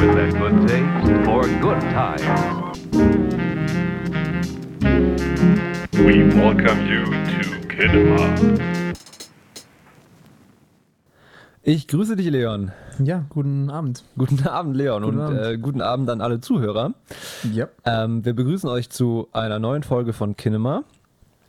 With a good taste for good times. We welcome you to Kinema. Ich grüße dich, Leon. Ja, guten Abend. Guten Abend, Leon, Guten und Abend. Äh, guten Abend an alle Zuhörer. Ja, Ähm, wir begrüßen euch zu einer neuen Folge von Kinema.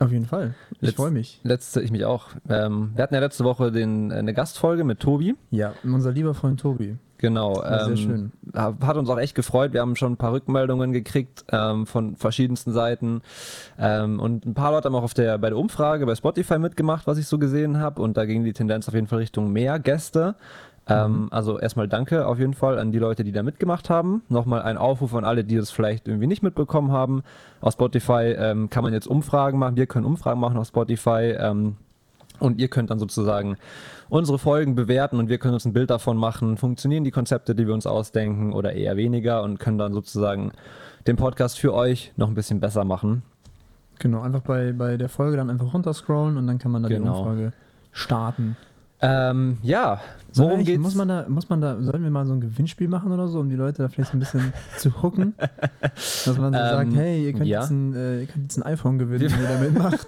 Auf jeden Fall. Ich freue mich. Letzte, ich mich auch. Ähm, wir hatten ja letzte Woche den, äh, eine Gastfolge mit Tobi. Ja, unser lieber Freund Tobi. Genau. war sehr schön. ha- Hat uns auch echt gefreut. Wir haben schon ein paar Rückmeldungen gekriegt ähm, von verschiedensten Seiten. Ähm, und ein paar Leute haben auch auf der, bei der Umfrage bei Spotify mitgemacht, was ich so gesehen habe. Und da ging die Tendenz auf jeden Fall Richtung mehr Gäste. Ähm, also erstmal danke auf jeden Fall an die Leute, die da mitgemacht haben. Nochmal ein Aufruf an alle, die das vielleicht irgendwie nicht mitbekommen haben. Auf Spotify ähm, kann man jetzt Umfragen machen. Wir können Umfragen machen auf Spotify. Ähm, und ihr könnt dann sozusagen unsere Folgen bewerten und wir können uns ein Bild davon machen. Funktionieren die Konzepte, die wir uns ausdenken oder eher weniger und können dann sozusagen den Podcast für euch noch ein bisschen besser machen. Genau, einfach bei, bei der Folge dann einfach runterscrollen und dann kann man da die Genau. Umfrage starten. Ähm, ja, worum geht's? Muss man da, muss man da, sollen wir mal so ein Gewinnspiel machen oder so, um die Leute da vielleicht ein bisschen zu hooken? Dass man so Ähm, sagt, hey, ihr könnt, ja. jetzt ein, äh, ihr könnt jetzt ein iPhone gewinnen, wenn ihr da mitmacht.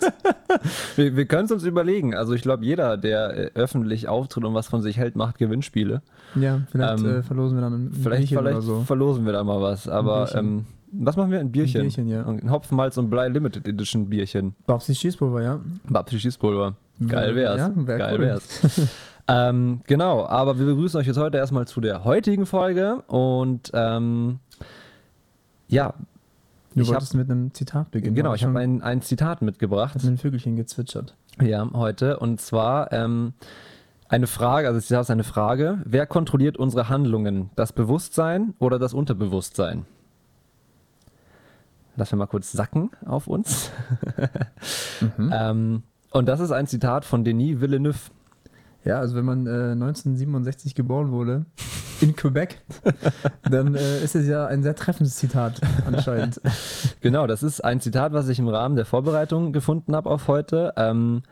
wir wir können es uns überlegen. Also ich glaube, jeder, der äh, öffentlich auftritt und was von sich hält, macht Gewinnspiele. Ja, vielleicht Ähm, äh, verlosen wir dann ein Vielleicht, Bierchen vielleicht so. verlosen wir da mal was. Aber ähm, was machen wir? Ein Bierchen. Ein Bierchen, ja. Ein Hopfenmalz und Blei Limited Edition Bierchen. Babsi Schießpulver, ja. Babsi Schießpulver. Geil wär's. Ja, wär Geil cool. wär's. ähm, genau, aber wir begrüßen euch jetzt heute erstmal zu der heutigen Folge und ähm, ja, Du Ich hab- wolltest mit einem Zitat beginnen. genau, ich habe ein, ein Zitat mitgebracht. Hat mit ein Vögelchen gezwitschert. Ja, heute und zwar ähm, eine Frage, also das Zitat ist eine Frage, wer kontrolliert unsere Handlungen, das Bewusstsein oder das Unterbewusstsein? Lass wir mal kurz sacken auf uns. ähm, und das ist ein Zitat von Denis Villeneuve. Ja, also wenn man äh, 1967 geboren wurde, in Quebec, dann äh, ist es ja ein sehr treffendes Zitat anscheinend. Genau, das ist ein Zitat, was ich im Rahmen der Vorbereitung gefunden habe auf heute. Ähm,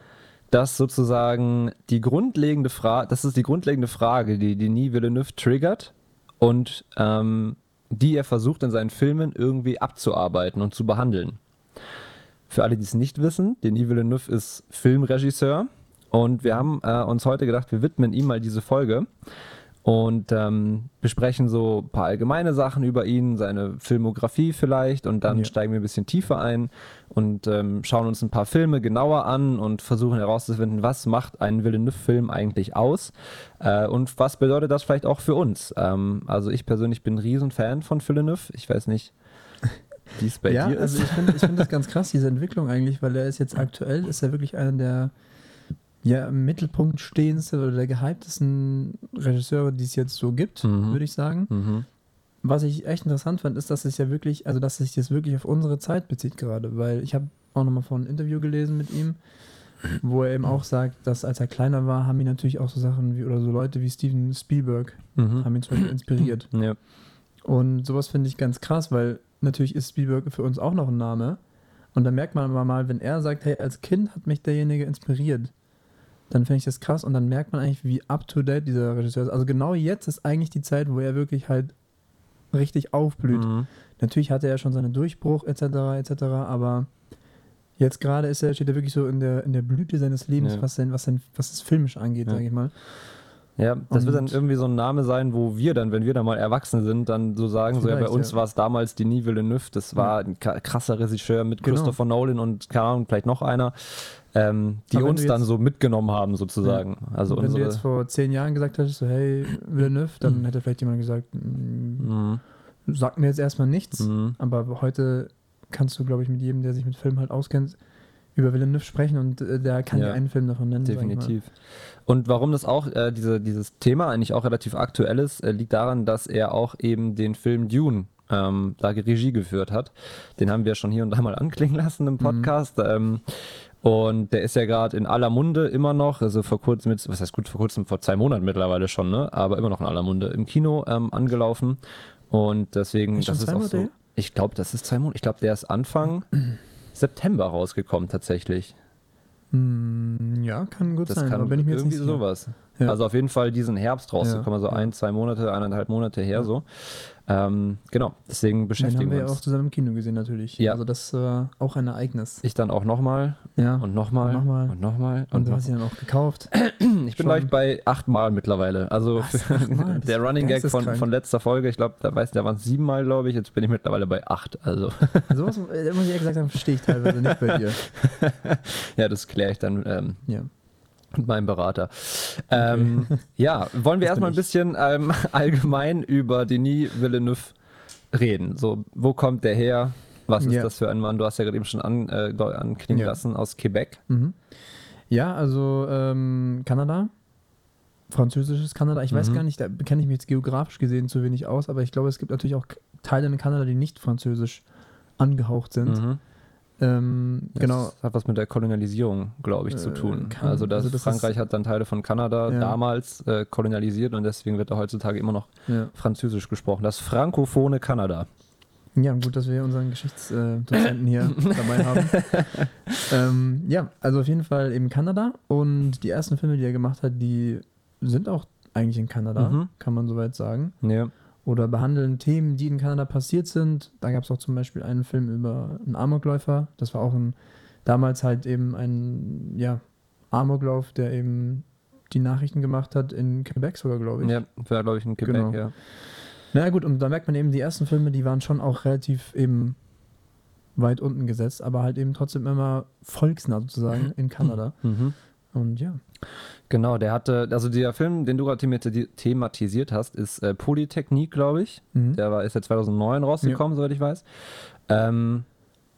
das sozusagen die grundlegende Frage, das ist die grundlegende Frage, die Denis Villeneuve triggert und ähm, die er versucht in seinen Filmen irgendwie abzuarbeiten und zu behandeln. Für alle, die es nicht wissen, Denis Villeneuve ist Filmregisseur und wir haben äh, uns heute gedacht, wir widmen ihm mal diese Folge und ähm, besprechen so ein paar allgemeine Sachen über ihn, seine Filmografie vielleicht und dann Ja. steigen wir ein bisschen tiefer ein und ähm, schauen uns ein paar Filme genauer an und versuchen herauszufinden, was macht einen Villeneuve-Film eigentlich aus äh, und was bedeutet das vielleicht auch für uns. Ähm, also ich persönlich bin ein Riesenfan von Villeneuve. Ich weiß nicht, wie es bei ja, dir also ist. ich finde ich find das ganz krass, diese Entwicklung eigentlich, weil er ist jetzt aktuell, ist er wirklich einer der ja, im Mittelpunkt stehendsten oder der gehyptesten Regisseure, die es jetzt so gibt, Mhm. würde ich sagen. Mhm. Was ich echt interessant fand, ist, dass es ja wirklich, also dass sich das wirklich auf unsere Zeit bezieht gerade, weil ich habe auch nochmal von ein Interview gelesen mit ihm, wo er eben auch sagt, dass als er kleiner war, haben ihn natürlich auch so Sachen wie, oder so Leute wie Steven Spielberg Mhm. haben ihn zum Beispiel inspiriert. Ja. Und sowas finde ich ganz krass, weil natürlich ist Spielberg für uns auch noch ein Name. Und da merkt man aber mal, wenn er sagt, hey, als Kind hat mich derjenige inspiriert, dann finde ich das krass und dann merkt man eigentlich, wie up-to-date dieser Regisseur ist. Also genau jetzt ist eigentlich die Zeit, wo er wirklich halt richtig aufblüht. Mhm. Natürlich hatte er schon seinen Durchbruch etc. etc. Aber jetzt gerade ist er, steht er wirklich so in der, in der Blüte seines Lebens, Ja. was, sein, was, sein, was das filmisch angeht, Ja. sage ich mal. Ja, das wird dann Und- irgendwie so ein Name sein, wo wir dann, wenn wir dann mal erwachsen sind, dann so sagen, so ja, bei uns ja. war es damals Denis Villeneuve, das war ein ka- krasser Regisseur mit Genau. Christopher Nolan und keine Ahnung, vielleicht noch einer, ähm, die Aber uns du dann so mitgenommen haben sozusagen. Also Und wenn du unsere, jetzt vor zehn Jahren gesagt hättest, so, hey, Villeneuve, dann Mhm. hätte vielleicht jemand gesagt, mm, Mhm. sagt mir jetzt erstmal nichts. Mhm. Aber heute kannst du, glaube ich, mit jedem, der sich mit Film halt auskennt, über Villeneuve sprechen und äh, der kann Ja. dir einen Film davon nennen. sag ich mal. Und warum das auch, äh, diese, dieses Thema eigentlich auch relativ aktuell ist, äh, liegt daran, dass er auch eben den Film Dune ähm, da Regie geführt hat. Den haben wir schon hier und da mal anklingen lassen im Podcast. Ähm, und der ist ja gerade in aller Munde immer noch, also vor kurzem, was heißt gut, vor kurzem, vor zwei Monaten mittlerweile schon, ne? aber immer noch in aller Munde im Kino ähm, angelaufen. Und deswegen, Ist das ist auch Monate so. Ich glaube, das ist zwei Monate. Ich glaube, der ist Anfang September rausgekommen tatsächlich. Hm, ja, kann gut Das sein, kann aber bin ich mir jetzt irgendwie nicht sicher. Ja. Also auf jeden Fall diesen Herbst rausgekommen, also ja. ein, zwei Monate, eineinhalb Monate her so. Ähm, genau, deswegen Den beschäftigen haben wir wir ja auch uns. zusammen im Kino gesehen natürlich. Ja. Also das war auch ein Ereignis. Ich dann auch nochmal Ja. und nochmal Und nochmal. und nochmal Und und du hast ihn dann auch gekauft. Ich bin schon- gleich bei achtmal mittlerweile. Also Achtmal? Das der Running Gag von, von letzter Folge, ich glaube, da weiß da waren es siebenmal, glaube ich. Jetzt bin ich mittlerweile bei acht. Also Sowas, äh, muss ich ehrlich gesagt sagen, verstehe ich teilweise nicht bei dir. ja, das kläre ich dann ähm, Ja. Mit meinem Berater. Ähm, ja, wollen wir Das erstmal ein bisschen ähm, allgemein über Denis Villeneuve reden. So, wo kommt der her? Was ist Ja. das für ein Mann? Du hast ja gerade eben schon an, äh, anklingen Ja. lassen aus Quebec. Mhm. Ja, also ähm, Kanada. Französisches Kanada. Ich weiß Mhm. gar nicht, da kenne ich mich jetzt geografisch gesehen zu wenig aus, aber ich glaube, es gibt natürlich auch Teile in Kanada, die nicht französisch angehaucht sind. Mhm. Ähm, genau. Das hat was mit der Kolonialisierung, glaube ich, zu Äh, tun. kann- also, dass also das Frankreich hat dann Teile von Kanada Ja. damals äh, kolonialisiert und deswegen wird da heutzutage immer noch Ja. Französisch gesprochen. Das frankophone Kanada. Ja, gut, dass wir unseren Geschichtsdozenten hier dabei haben. ähm, ja, also auf jeden Fall eben Kanada. Und die ersten Filme, die er gemacht hat, die sind auch eigentlich in Kanada, Mhm. kann man soweit sagen. Ja. Oder behandeln Themen, die in Kanada passiert sind. Da gab es auch zum Beispiel einen Film über einen Amokläufer. Das war auch ein, damals halt eben ein, ja, Amoklauf, der eben die Nachrichten gemacht hat in Quebec sogar, glaube ich. Ja, war, glaube ich, in Quebec, Genau. ja. Na gut, und da merkt man eben, die ersten Filme, die waren schon auch relativ eben weit unten gesetzt, aber halt eben trotzdem immer volksnah sozusagen in Kanada. Mhm. Und ja. Genau, der hatte, also der Film, den du gerade themati- thematisiert hast, ist äh, Polytechnik, glaube ich. Mhm. Der war, ist ja 2009 rausgekommen, soweit ich weiß. Ähm,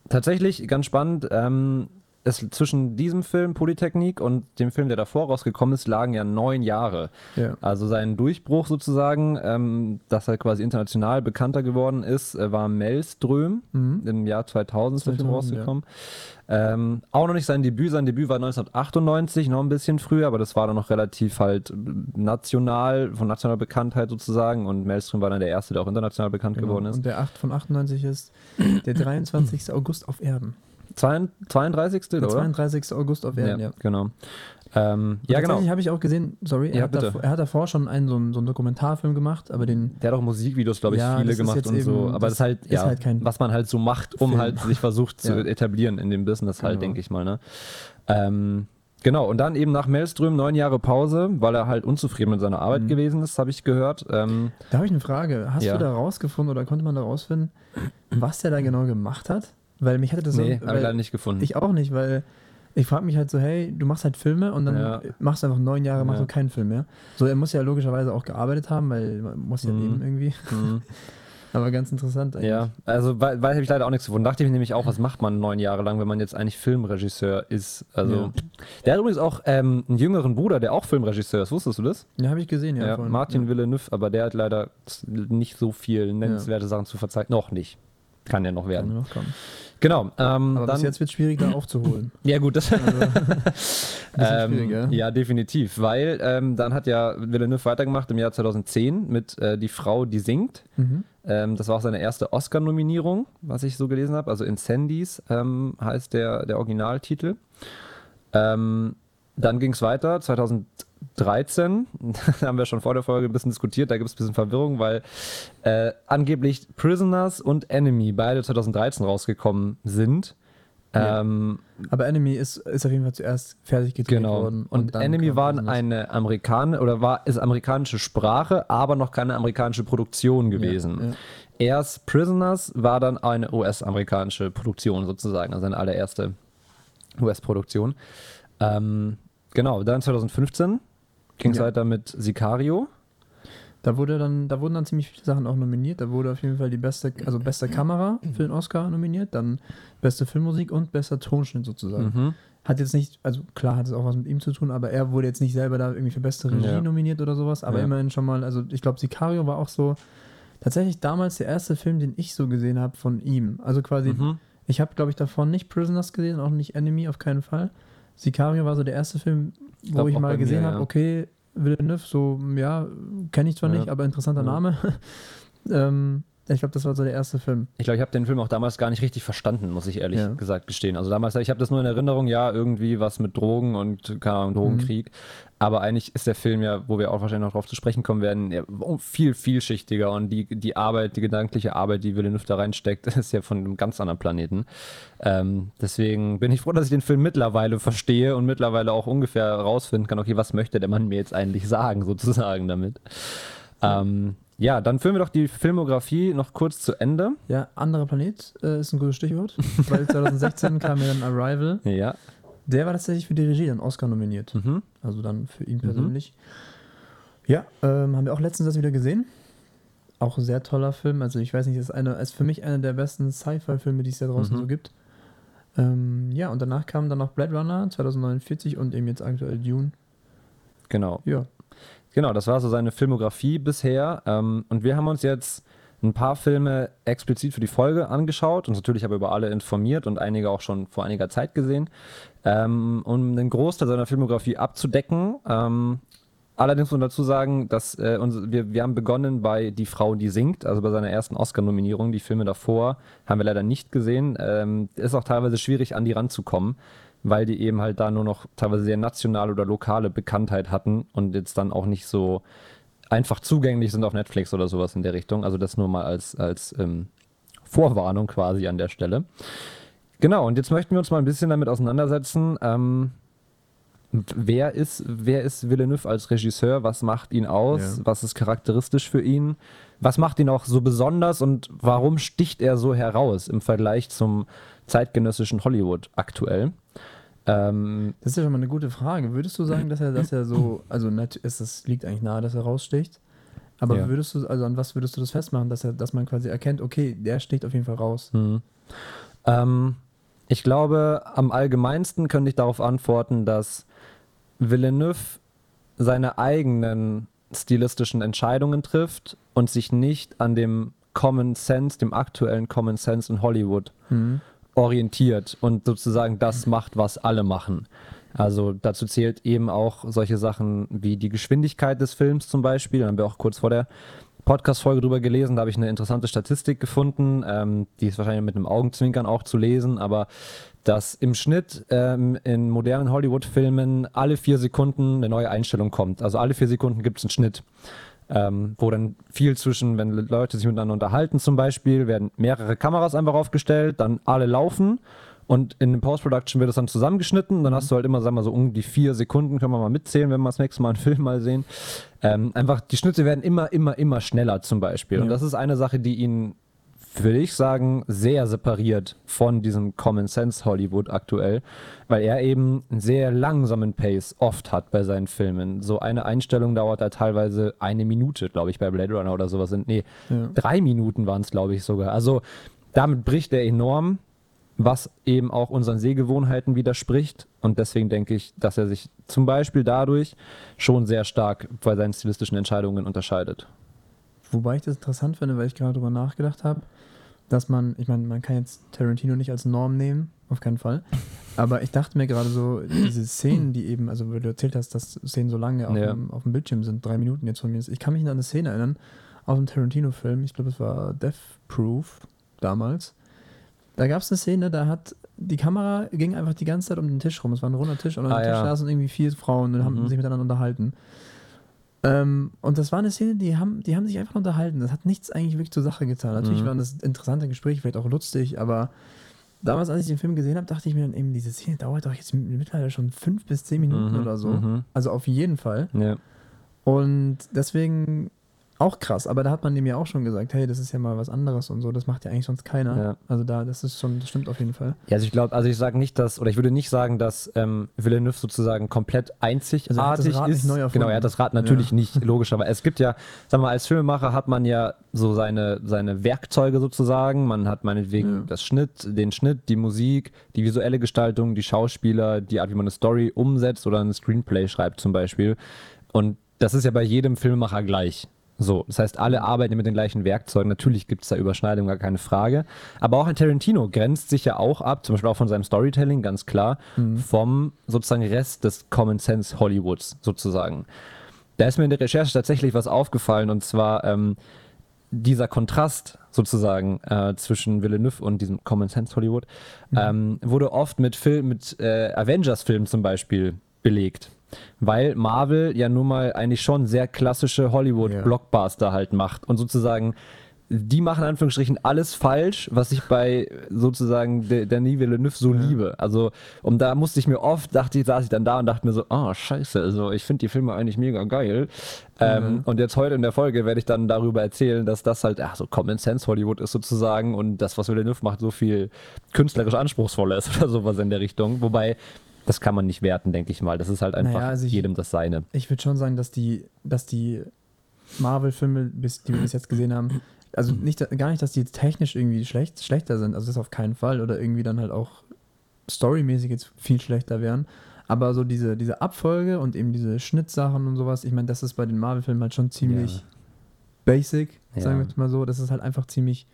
tatsächlich, ganz spannend, ähm, es, zwischen diesem Film Polytechnik und dem Film, der davor rausgekommen ist, lagen ja neun Jahre. ja. Also sein Durchbruch sozusagen, ähm, dass er quasi international bekannter geworden ist, äh, war Maelström. Mhm. Im Jahr 2000 ist der Film 2000, rausgekommen. Ähm, auch noch nicht sein Debüt. Sein Debüt war 1998, noch ein bisschen früher, aber das war dann noch relativ halt national, von nationaler Bekanntheit sozusagen. Und Maelström war dann der Erste, der auch international bekannt Genau. geworden ist. Und der 8 von 98 ist der 23. August auf Erden. Zwei- 32. Der oder? 32. August auf Erden, ja. genau. Ähm, ja, genau. tatsächlich habe ich auch gesehen, sorry, er, Ja, hat davor, er hat davor schon einen so, einen so einen Dokumentarfilm gemacht, aber den Der hat auch Musikvideos, glaube ich, Ja, viele ist gemacht und so. Aber das das ist halt, ist ja, halt kein was man halt so macht, um Film. halt sich versucht zu Ja. etablieren in dem Business halt, Genau. denke ich mal. Ne? Ähm, genau, und dann eben nach Maelström neun Jahre Pause, weil er halt unzufrieden mit seiner Arbeit Mhm. gewesen ist, habe ich gehört. Ähm, Da habe ich eine Frage. Hast Ja. du da rausgefunden oder konnte man da rausfinden, was der da genau gemacht hat? Weil mich hatte das nee, so. habe ich leider nicht gefunden. ich auch nicht, weil ich frage mich halt so, hey, du machst halt Filme und dann Ja. machst du einfach neun Jahre, machst Ja. du keinen Film mehr. So, er muss ja logischerweise auch gearbeitet haben, weil man muss ja Mhm. leben irgendwie. Mhm. Aber ganz interessant eigentlich. Ja, also weil, weil habe ich leider auch nichts gefunden. Dachte ich mir nämlich auch, was macht man neun Jahre lang, wenn man jetzt eigentlich Filmregisseur ist? Also, Ja. der hat übrigens auch ähm, einen jüngeren Bruder, der auch Filmregisseur ist. Wusstest du das? Ja, habe ich gesehen, ja. Ja, vorhin. Martin ja. Villeneuve, aber der hat leider nicht so viel nennenswerte Sachen zu verzeihen. Noch nicht. Kann ja noch Kann werden. noch kommen. Genau. Ähm, Aber dann, bis jetzt wird es schwierig, da aufzuholen. ja, gut, das Also, schwierig, ja. ähm, ja, definitiv. Weil ähm, dann hat ja Villeneuve weitergemacht im Jahr 2010 mit äh, Die Frau, die singt. Mhm. Ähm, das war auch seine erste Oscar-Nominierung, was ich so gelesen habe. Also Incendies ähm, heißt der, der Originaltitel. Ähm, dann ging es weiter, 2013, da haben wir schon vor der Folge ein bisschen diskutiert, da gibt es ein bisschen Verwirrung, weil äh, angeblich Prisoners und Enemy beide 2013 rausgekommen sind. Ja. Ähm, Aber Enemy ist, ist auf jeden Fall zuerst fertig gedreht Genau. worden. Und, dann Enemy war Prisoners. eine amerikanische oder war ist amerikanische Sprache, aber noch keine amerikanische Produktion gewesen. Ja, ja. Erst Prisoners war dann eine US-amerikanische Produktion sozusagen, also eine allererste US-Produktion. Ähm, genau, dann 2015 ging es Ja. weiter mit Sicario. Da wurde dann, da wurden dann ziemlich viele Sachen auch nominiert. Da wurde auf jeden Fall die beste, also beste Kamera für den Oscar nominiert, dann beste Filmmusik und bester Tonschnitt sozusagen. Mhm. Hat jetzt nicht, also klar hat es auch was mit ihm zu tun, aber er wurde jetzt nicht selber da irgendwie für beste Regie Ja. nominiert oder sowas, aber Ja. immerhin schon mal, also ich glaube, Sicario war auch so tatsächlich damals der erste Film, den ich so gesehen habe von ihm. Also quasi, Mhm. ich habe glaube ich davor nicht Prisoners gesehen, auch nicht Enemy, auf keinen Fall. Sicario war so der erste Film, wo glaub ich mal gesehen ja. habe, okay, Villeneuve, so, ja, kenne ich zwar Ja. nicht, aber interessanter Ja. Name. ähm, Ich glaube, das war so der erste Film. Ich glaube, ich habe den Film auch damals gar nicht richtig verstanden, muss ich ehrlich Ja. gesagt gestehen. Also damals, ich habe das nur in Erinnerung, ja, irgendwie was mit Drogen und keine Ahnung, Drogenkrieg. Aber eigentlich ist der Film ja, wo wir auch wahrscheinlich noch drauf zu sprechen kommen werden, ja, viel vielschichtiger und die, die Arbeit, die gedankliche Arbeit, die Villeneuve da reinsteckt, ist ja von einem ganz anderen Planeten. Ähm, deswegen bin ich froh, dass ich den Film mittlerweile verstehe und mittlerweile auch ungefähr herausfinden kann, okay, was möchte der Mann mir jetzt eigentlich sagen, sozusagen damit. Ähm, ja, dann führen wir doch die Filmografie noch kurz zu Ende. Ja, anderer Planet äh, ist ein gutes Stichwort, weil 2016 kam ja dann Arrival. Ja. Der war tatsächlich für die Regie dann Oscar nominiert. Mhm. Also dann für ihn persönlich. Ja, ähm, haben wir auch letztens das wieder gesehen. Auch ein sehr toller Film. Also ich weiß nicht, ist, eine, ist für mich einer der besten Sci-Fi-Filme, die es da draußen Mhm. so gibt. Ähm, ja, und danach kam dann noch Blade Runner 2049 und eben jetzt aktuell Dune. Genau. Ja, Genau, das war so seine Filmografie bisher. Ähm, und wir haben uns jetzt ein paar Filme explizit für die Folge angeschaut und natürlich aber über alle informiert und einige auch schon vor einiger Zeit gesehen, ähm, um den Großteil seiner Filmografie abzudecken. Ähm, allerdings muss man dazu sagen, dass äh, uns, wir, wir haben begonnen bei Die Frau, die singt, also bei seiner ersten Oscar-Nominierung. Die Filme davor haben wir leider nicht gesehen. Ähm, ist auch teilweise schwierig, an die ranzukommen weil die eben halt da nur noch teilweise sehr nationale oder lokale Bekanntheit hatten und jetzt dann auch nicht so einfach zugänglich sind auf Netflix oder sowas in der Richtung. Also das nur mal als, als ähm, Vorwarnung quasi an der Stelle. Genau, und jetzt möchten wir uns mal ein bisschen damit auseinandersetzen. Ähm, wer, ist, wer ist Villeneuve als Regisseur? Was macht ihn aus? Ja. Was ist charakteristisch für ihn? Was macht ihn auch so besonders und warum sticht er so heraus im Vergleich zum zeitgenössischen Hollywood aktuell? Ähm, das ist ja schon mal eine gute Frage. Würdest du sagen, dass er, dass er so, also es, es liegt eigentlich nahe, dass er raussticht. Aber Ja. würdest du, also an was würdest du das festmachen, dass er, dass man quasi erkennt, okay, der sticht auf jeden Fall raus. Hm. Ähm, ich glaube, am allgemeinsten könnte ich darauf antworten, dass Villeneuve seine eigenen stilistischen Entscheidungen trifft und sich nicht an dem Common Sense, dem aktuellen Common Sense in Hollywood Mhm. Orientiert und sozusagen das macht, was alle machen. Also dazu zählt eben auch solche Sachen wie die Geschwindigkeit des Films zum Beispiel. Da haben wir auch kurz vor der Podcast-Folge drüber gelesen. Da habe ich eine interessante Statistik gefunden. Ähm, die ist wahrscheinlich mit einem Augenzwinkern auch zu lesen, aber dass im Schnitt ähm, in modernen Hollywood-Filmen alle vier Sekunden eine neue Einstellung kommt. Also alle vier Sekunden gibt es einen Schnitt. Ähm, wo dann viel zwischen, wenn Leute sich miteinander unterhalten zum Beispiel, werden mehrere Kameras einfach aufgestellt, dann alle laufen und in dem Post-Production wird es dann zusammengeschnitten und dann hast du halt immer, sagen wir mal, so um die vier Sekunden, können wir mal mitzählen, wenn wir das nächste Mal einen Film mal sehen. Ähm, einfach, die Schnitte werden immer, immer, immer schneller zum Beispiel. Und Ja. das ist eine Sache, die ihn, würde ich sagen, sehr separiert von diesem Common Sense Hollywood aktuell, weil er eben einen sehr langsamen Pace oft hat bei seinen Filmen. So eine Einstellung dauert da teilweise eine Minute, glaube ich, bei Blade Runner oder sowas. Nee, Ja. drei Minuten waren es, glaube ich, sogar. Also damit bricht er enorm, was eben auch unseren Sehgewohnheiten widerspricht. Und deswegen denke ich, dass er sich zum Beispiel dadurch schon sehr stark bei seinen stilistischen Entscheidungen unterscheidet. Wobei ich das interessant finde, weil ich gerade darüber nachgedacht habe, dass man, ich meine, man kann jetzt Tarantino nicht als Norm nehmen, auf keinen Fall. Aber ich dachte mir gerade so, diese Szenen, die eben, also weil du erzählt hast, dass Szenen so lange auf, Ja. dem, auf dem Bildschirm sind, drei Minuten jetzt von mir. Ich kann mich an eine Szene erinnern, aus einem Tarantino-Film, ich glaube, es war Death Proof damals. Da gab es eine Szene, da hat die Kamera ging einfach die ganze Zeit um den Tisch rum. Es war ein runder Tisch und an Ah, dem Tisch ja. saßen irgendwie vier Frauen und haben Mhm. sich miteinander unterhalten. Ähm, und das war eine Szene, die haben, die haben sich einfach unterhalten. Das hat nichts eigentlich wirklich zur Sache getan. Natürlich Mhm. waren das interessante Gespräche, vielleicht auch lustig, aber damals, als ich den Film gesehen habe, dachte ich mir dann eben, diese Szene dauert doch jetzt mittlerweile schon fünf bis zehn Minuten Mhm, oder so. mhm. Also auf jeden Fall. Ja. Und deswegen auch krass. Aber da hat man dem ja auch schon gesagt, hey, das ist ja mal was anderes und so. Das macht ja eigentlich sonst keiner. Ja. Also da, das ist schon, das stimmt auf jeden Fall. Ja, also ich glaube, also ich sage nicht, dass, oder ich würde nicht sagen, dass ähm, Villeneuve sozusagen komplett einzigartig Also das Rad ist. genau, er hat das Rad natürlich Ja. nicht, logisch, aber es gibt ja, sag mal, als Filmemacher hat man ja so seine, seine Werkzeuge sozusagen. Man hat meinetwegen Ja. das Schnitt, den Schnitt, die Musik, die visuelle Gestaltung, die Schauspieler, die Art, wie man eine Story umsetzt oder ein Screenplay schreibt zum Beispiel. Und das ist ja bei jedem Filmemacher gleich. So, das heißt, alle arbeiten mit den gleichen Werkzeugen. Natürlich gibt es da Überschneidungen, gar keine Frage. Aber auch ein Tarantino grenzt sich ja auch ab, zum Beispiel auch von seinem Storytelling, ganz klar, vom sozusagen Rest des Common Sense Hollywoods sozusagen. Da ist mir in der Recherche tatsächlich was aufgefallen und zwar ähm, dieser Kontrast sozusagen äh, zwischen Villeneuve und diesem Common Sense Hollywood ähm, wurde oft mit Film, mit äh, Avengers-Filmen zum Beispiel belegt. Weil Marvel ja nun mal eigentlich schon sehr klassische Hollywood-Blockbuster halt macht und sozusagen die machen in Anführungsstrichen alles falsch, was ich bei sozusagen De- Denis Villeneuve so liebe. Also, und da musste ich mir oft, dachte ich, saß ich dann da und dachte mir so, ah, scheiße, also ich finde die Filme eigentlich mega geil. Ähm, und jetzt heute in der Folge werde ich dann darüber erzählen, dass das halt, ach, so Common Sense Hollywood ist sozusagen und das, was Villeneuve macht, so viel künstlerisch anspruchsvoller ist oder sowas in der Richtung. Wobei, das kann man nicht werten, denke ich mal. Das ist halt einfach Naja, also ich- jedem das Seine. Ich würde schon sagen, dass die, dass die Marvel-Filme, bis- die wir bis jetzt gesehen haben, also nicht, gar nicht, dass die jetzt technisch irgendwie schlecht, schlechter sind, also das auf keinen Fall, oder irgendwie dann halt auch storymäßig jetzt viel schlechter wären. Aber so diese, diese Abfolge und eben diese Schnittsachen und sowas, ich meine, das ist bei den Marvel-Filmen halt schon ziemlich Ja. basic, Ja. sagen wir jetzt mal so. Das ist halt einfach ziemlich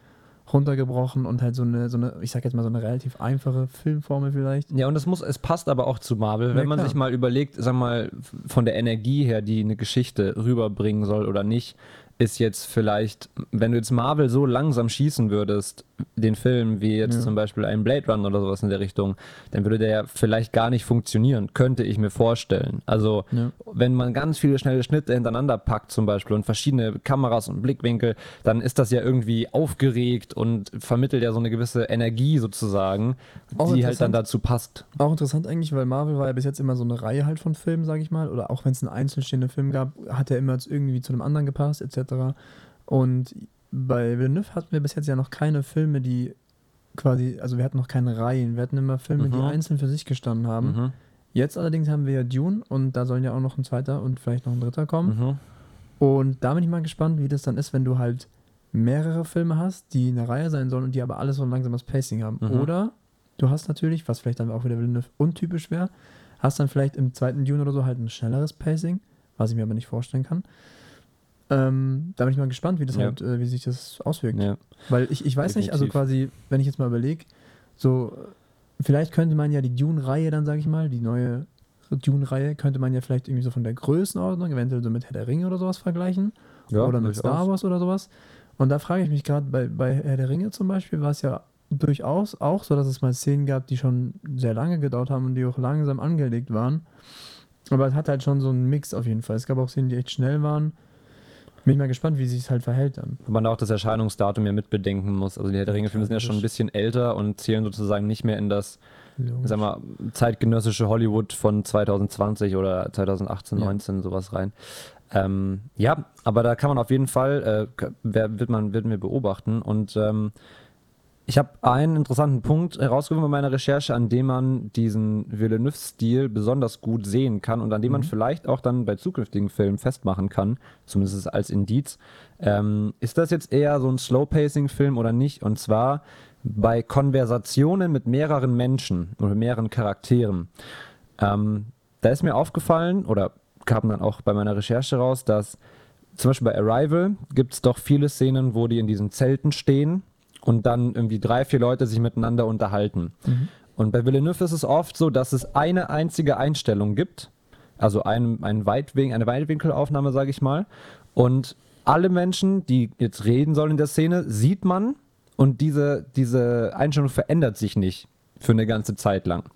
runtergebrochen und halt so eine, so eine, ich sag jetzt mal so eine relativ einfache Filmformel vielleicht. Ja, und es muss, es passt aber auch zu Marvel, wenn Ja, man klar. sich mal überlegt, sag mal, von der Energie her, die eine Geschichte rüberbringen soll oder nicht, ist jetzt vielleicht, wenn du jetzt Marvel so langsam schießen würdest, den Film, wie jetzt Ja. zum Beispiel ein Blade Runner oder sowas in der Richtung, dann würde der ja vielleicht gar nicht funktionieren, könnte ich mir vorstellen. Also, Ja. wenn man ganz viele schnelle Schnitte hintereinander packt zum Beispiel und verschiedene Kameras und Blickwinkel, dann ist das ja irgendwie aufgeregt und vermittelt ja so eine gewisse Energie sozusagen, Auch die halt dann dazu passt. Auch interessant eigentlich, weil Marvel war ja bis jetzt immer so eine Reihe halt von Filmen, sage ich mal. Oder auch wenn es einen einzelstehenden Film gab, hat er immer irgendwie zu einem anderen gepasst, etc. Und bei Villeneuve hatten wir bis jetzt ja noch keine Filme, die quasi, also wir hatten noch keine Reihen. Wir hatten immer Filme, die Mhm. einzeln für sich gestanden haben. Mhm. Jetzt allerdings haben wir ja Dune und da sollen ja auch noch ein zweiter und vielleicht noch ein dritter kommen. Mhm. Und da bin ich mal gespannt, wie das dann ist, wenn du halt mehrere Filme hast, die eine Reihe sein sollen und die aber alles so ein langsames Pacing haben. Mhm. Oder du hast natürlich, was vielleicht dann auch wieder Villeneuve untypisch wäre, hast dann vielleicht im zweiten Dune oder so halt ein schnelleres Pacing, was ich mir aber nicht vorstellen kann. Ähm, da bin ich mal gespannt, wie das Ja. halt, äh, wie sich das auswirkt. Ja. Weil ich, ich weiß nicht, also Definitiv. quasi, wenn ich jetzt mal überlege, so, vielleicht könnte man ja die Dune-Reihe dann, sage ich mal, die neue Dune-Reihe, könnte man ja vielleicht irgendwie so von der Größenordnung, eventuell so mit Herr der Ringe oder sowas vergleichen. Ja, oder mit. Star Wars oder sowas. Und da frage ich mich gerade, bei, bei Herr der Ringe zum Beispiel war es ja durchaus auch so, dass es mal Szenen gab, die schon sehr lange gedauert haben und die auch langsam angelegt waren. Aber es hat halt schon so einen Mix auf jeden Fall. Es gab auch Szenen, die echt schnell waren. Bin ich mal gespannt, wie sich es halt verhält dann. Wo man auch das Erscheinungsdatum ja mitbedenken muss. Also die Herr der Ringe-Filme sind ja schon ein bisschen älter und zählen sozusagen nicht mehr in das, sag mal, zeitgenössische Hollywood von 2020 oder 2018, Ja. 19, sowas rein. Ähm, ja, aber da kann man auf jeden Fall, äh, wird man, wird mir beobachten und ähm, ich habe einen interessanten Punkt herausgefunden bei meiner Recherche, an dem man diesen Villeneuve-Stil besonders gut sehen kann und an dem man vielleicht auch dann bei zukünftigen Filmen festmachen kann, zumindest als Indiz. Ähm, ist das jetzt eher so ein Slow-Pacing-Film oder nicht? Und zwar bei Konversationen mit mehreren Menschen oder mehreren Charakteren. Ähm, da ist mir aufgefallen oder kam dann auch bei meiner Recherche raus, dass zum Beispiel bei Arrival gibt es doch viele Szenen, wo die in diesen Zelten stehen und dann irgendwie drei, vier Leute sich miteinander unterhalten. Und bei Villeneuve ist es oft so, dass es eine einzige Einstellung gibt, also ein, ein Weitwin eine Weitwinkelaufnahme, sage ich mal. Und alle Menschen, die jetzt reden sollen in der Szene, sieht man und diese, diese Einstellung verändert sich nicht für eine ganze Zeit lang.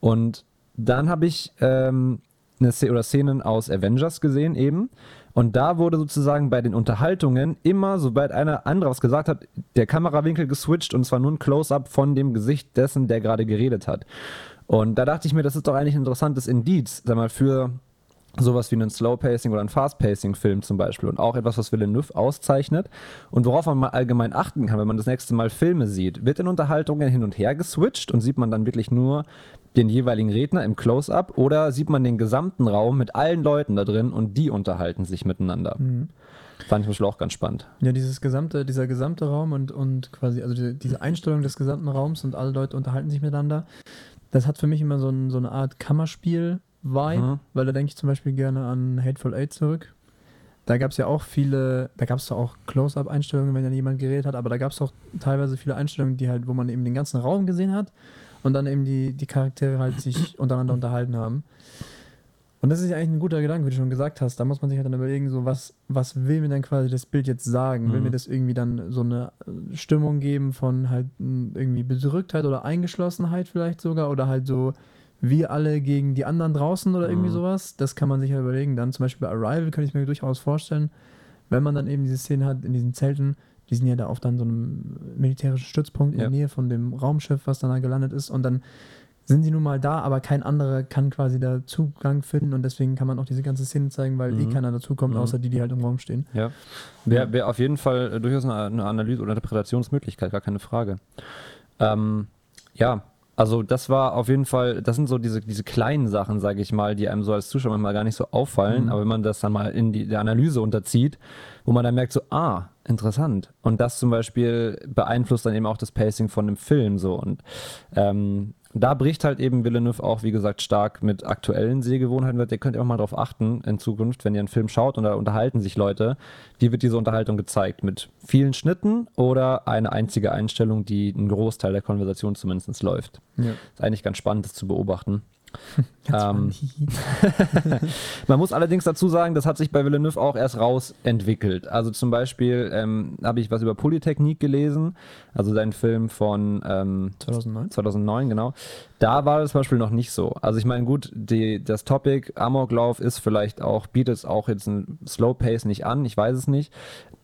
Und dann habe ich ähm, eine Szene oder Szenen aus Avengers gesehen eben. Und da wurde sozusagen bei den Unterhaltungen immer, sobald einer andere was gesagt hat, der Kamerawinkel geswitcht und zwar nur ein Close-up von dem Gesicht dessen, der gerade geredet hat. Und da dachte ich mir, das ist doch eigentlich ein interessantes Indiz, sag mal, für sowas wie einen Slow-Pacing oder einen Fast-Pacing-Film zum Beispiel und auch etwas, was Villeneuve auszeichnet und worauf man mal allgemein achten kann, wenn man das nächste Mal Filme sieht. Wird in Unterhaltungen hin und her geswitcht und sieht man dann wirklich nur den jeweiligen Redner im Close-Up oder sieht man den gesamten Raum mit allen Leuten da drin und die unterhalten sich miteinander. Fand ich zum Beispiel auch ganz spannend. Ja, dieses gesamte, dieser gesamte Raum und, und quasi, also diese, diese Einstellung des gesamten Raums und alle Leute unterhalten sich miteinander, das hat für mich immer so, ein, so eine Art Kammerspiel-Vibe, Mhm. weil da denke ich zum Beispiel gerne an Hateful Eight zurück. Da gab es ja auch viele, da gab es auch Close-Up-Einstellungen, wenn dann jemand geredet hat, aber da gab es auch teilweise viele Einstellungen, die halt, wo man eben den ganzen Raum gesehen hat und dann eben die, die Charaktere halt sich untereinander unterhalten haben. Und das ist ja eigentlich ein guter Gedanke, wie du schon gesagt hast. Da muss man sich halt dann überlegen, so was, was will mir denn quasi das Bild jetzt sagen? Will Mhm. mir das irgendwie dann so eine Stimmung geben von halt irgendwie Bedrücktheit oder Eingeschlossenheit vielleicht sogar oder halt so wir alle gegen die anderen draußen oder irgendwie Mhm. sowas? Das kann man sich ja überlegen. Dann zum Beispiel bei Arrival könnte ich mir durchaus vorstellen, wenn man dann eben diese Szene hat in diesen Zelten, die sind ja da auf dann so einem militärischen Stützpunkt in Ja. der Nähe von dem Raumschiff, was dann da gelandet ist und dann sind sie nun mal da, aber kein anderer kann quasi da Zugang finden und deswegen kann man auch diese ganze Szene zeigen, weil eh Mhm. keiner dazukommt, Mhm. außer die, die halt im Raum stehen. Ja. Wäre wär auf jeden Fall äh, durchaus eine, eine Analyse- oder Interpretationsmöglichkeit, gar keine Frage. Ähm, ja, also das war auf jeden Fall, das sind so diese, diese kleinen Sachen, sage ich mal, die einem so als Zuschauer manchmal gar nicht so auffallen, Mhm. aber wenn man das dann mal in die der Analyse unterzieht, wo man dann merkt so, ah, interessant. Und das zum Beispiel beeinflusst dann eben auch das Pacing von dem Film so und ähm, da bricht halt eben Villeneuve auch, wie gesagt, stark mit aktuellen Sehgewohnheiten. Ihr könnt auch mal darauf achten in Zukunft, wenn ihr einen Film schaut und da unterhalten sich Leute, wie wird diese Unterhaltung gezeigt? Mit vielen Schnitten oder eine einzige Einstellung, die einen Großteil der Konversation zumindest läuft? Ja. Ist eigentlich ganz spannend, das zu beobachten. Ähm. Man muss allerdings dazu sagen, das hat sich bei Villeneuve auch erst rausentwickelt. Also zum Beispiel ähm, habe ich was über Polytechnik gelesen, also sein Film von ähm, 2009. 2009, genau. Da war das zum Beispiel noch nicht so. Also ich meine, gut, die, das Topic Amoklauf ist vielleicht auch, bietet es auch jetzt ein Slow Pace nicht an, ich weiß es nicht.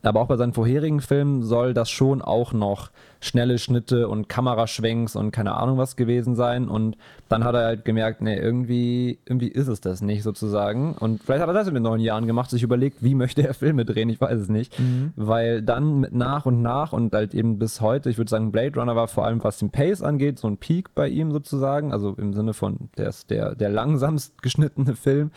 Aber auch bei seinen vorherigen Filmen soll das schon auch noch schnelle Schnitte und Kameraschwenks und keine Ahnung was gewesen sein. Und dann hat er halt gemerkt, nee, irgendwie, irgendwie ist es das nicht sozusagen. Und vielleicht hat er das in den neun Jahren gemacht, sich überlegt, wie möchte er Filme drehen, ich weiß es nicht. Weil dann mit nach und nach und halt eben bis heute, ich würde sagen, Blade Runner war vor allem, was den Pace angeht, so ein Peak bei ihm sozusagen. Also im Sinne von, der der, der langsamst geschnittene Film,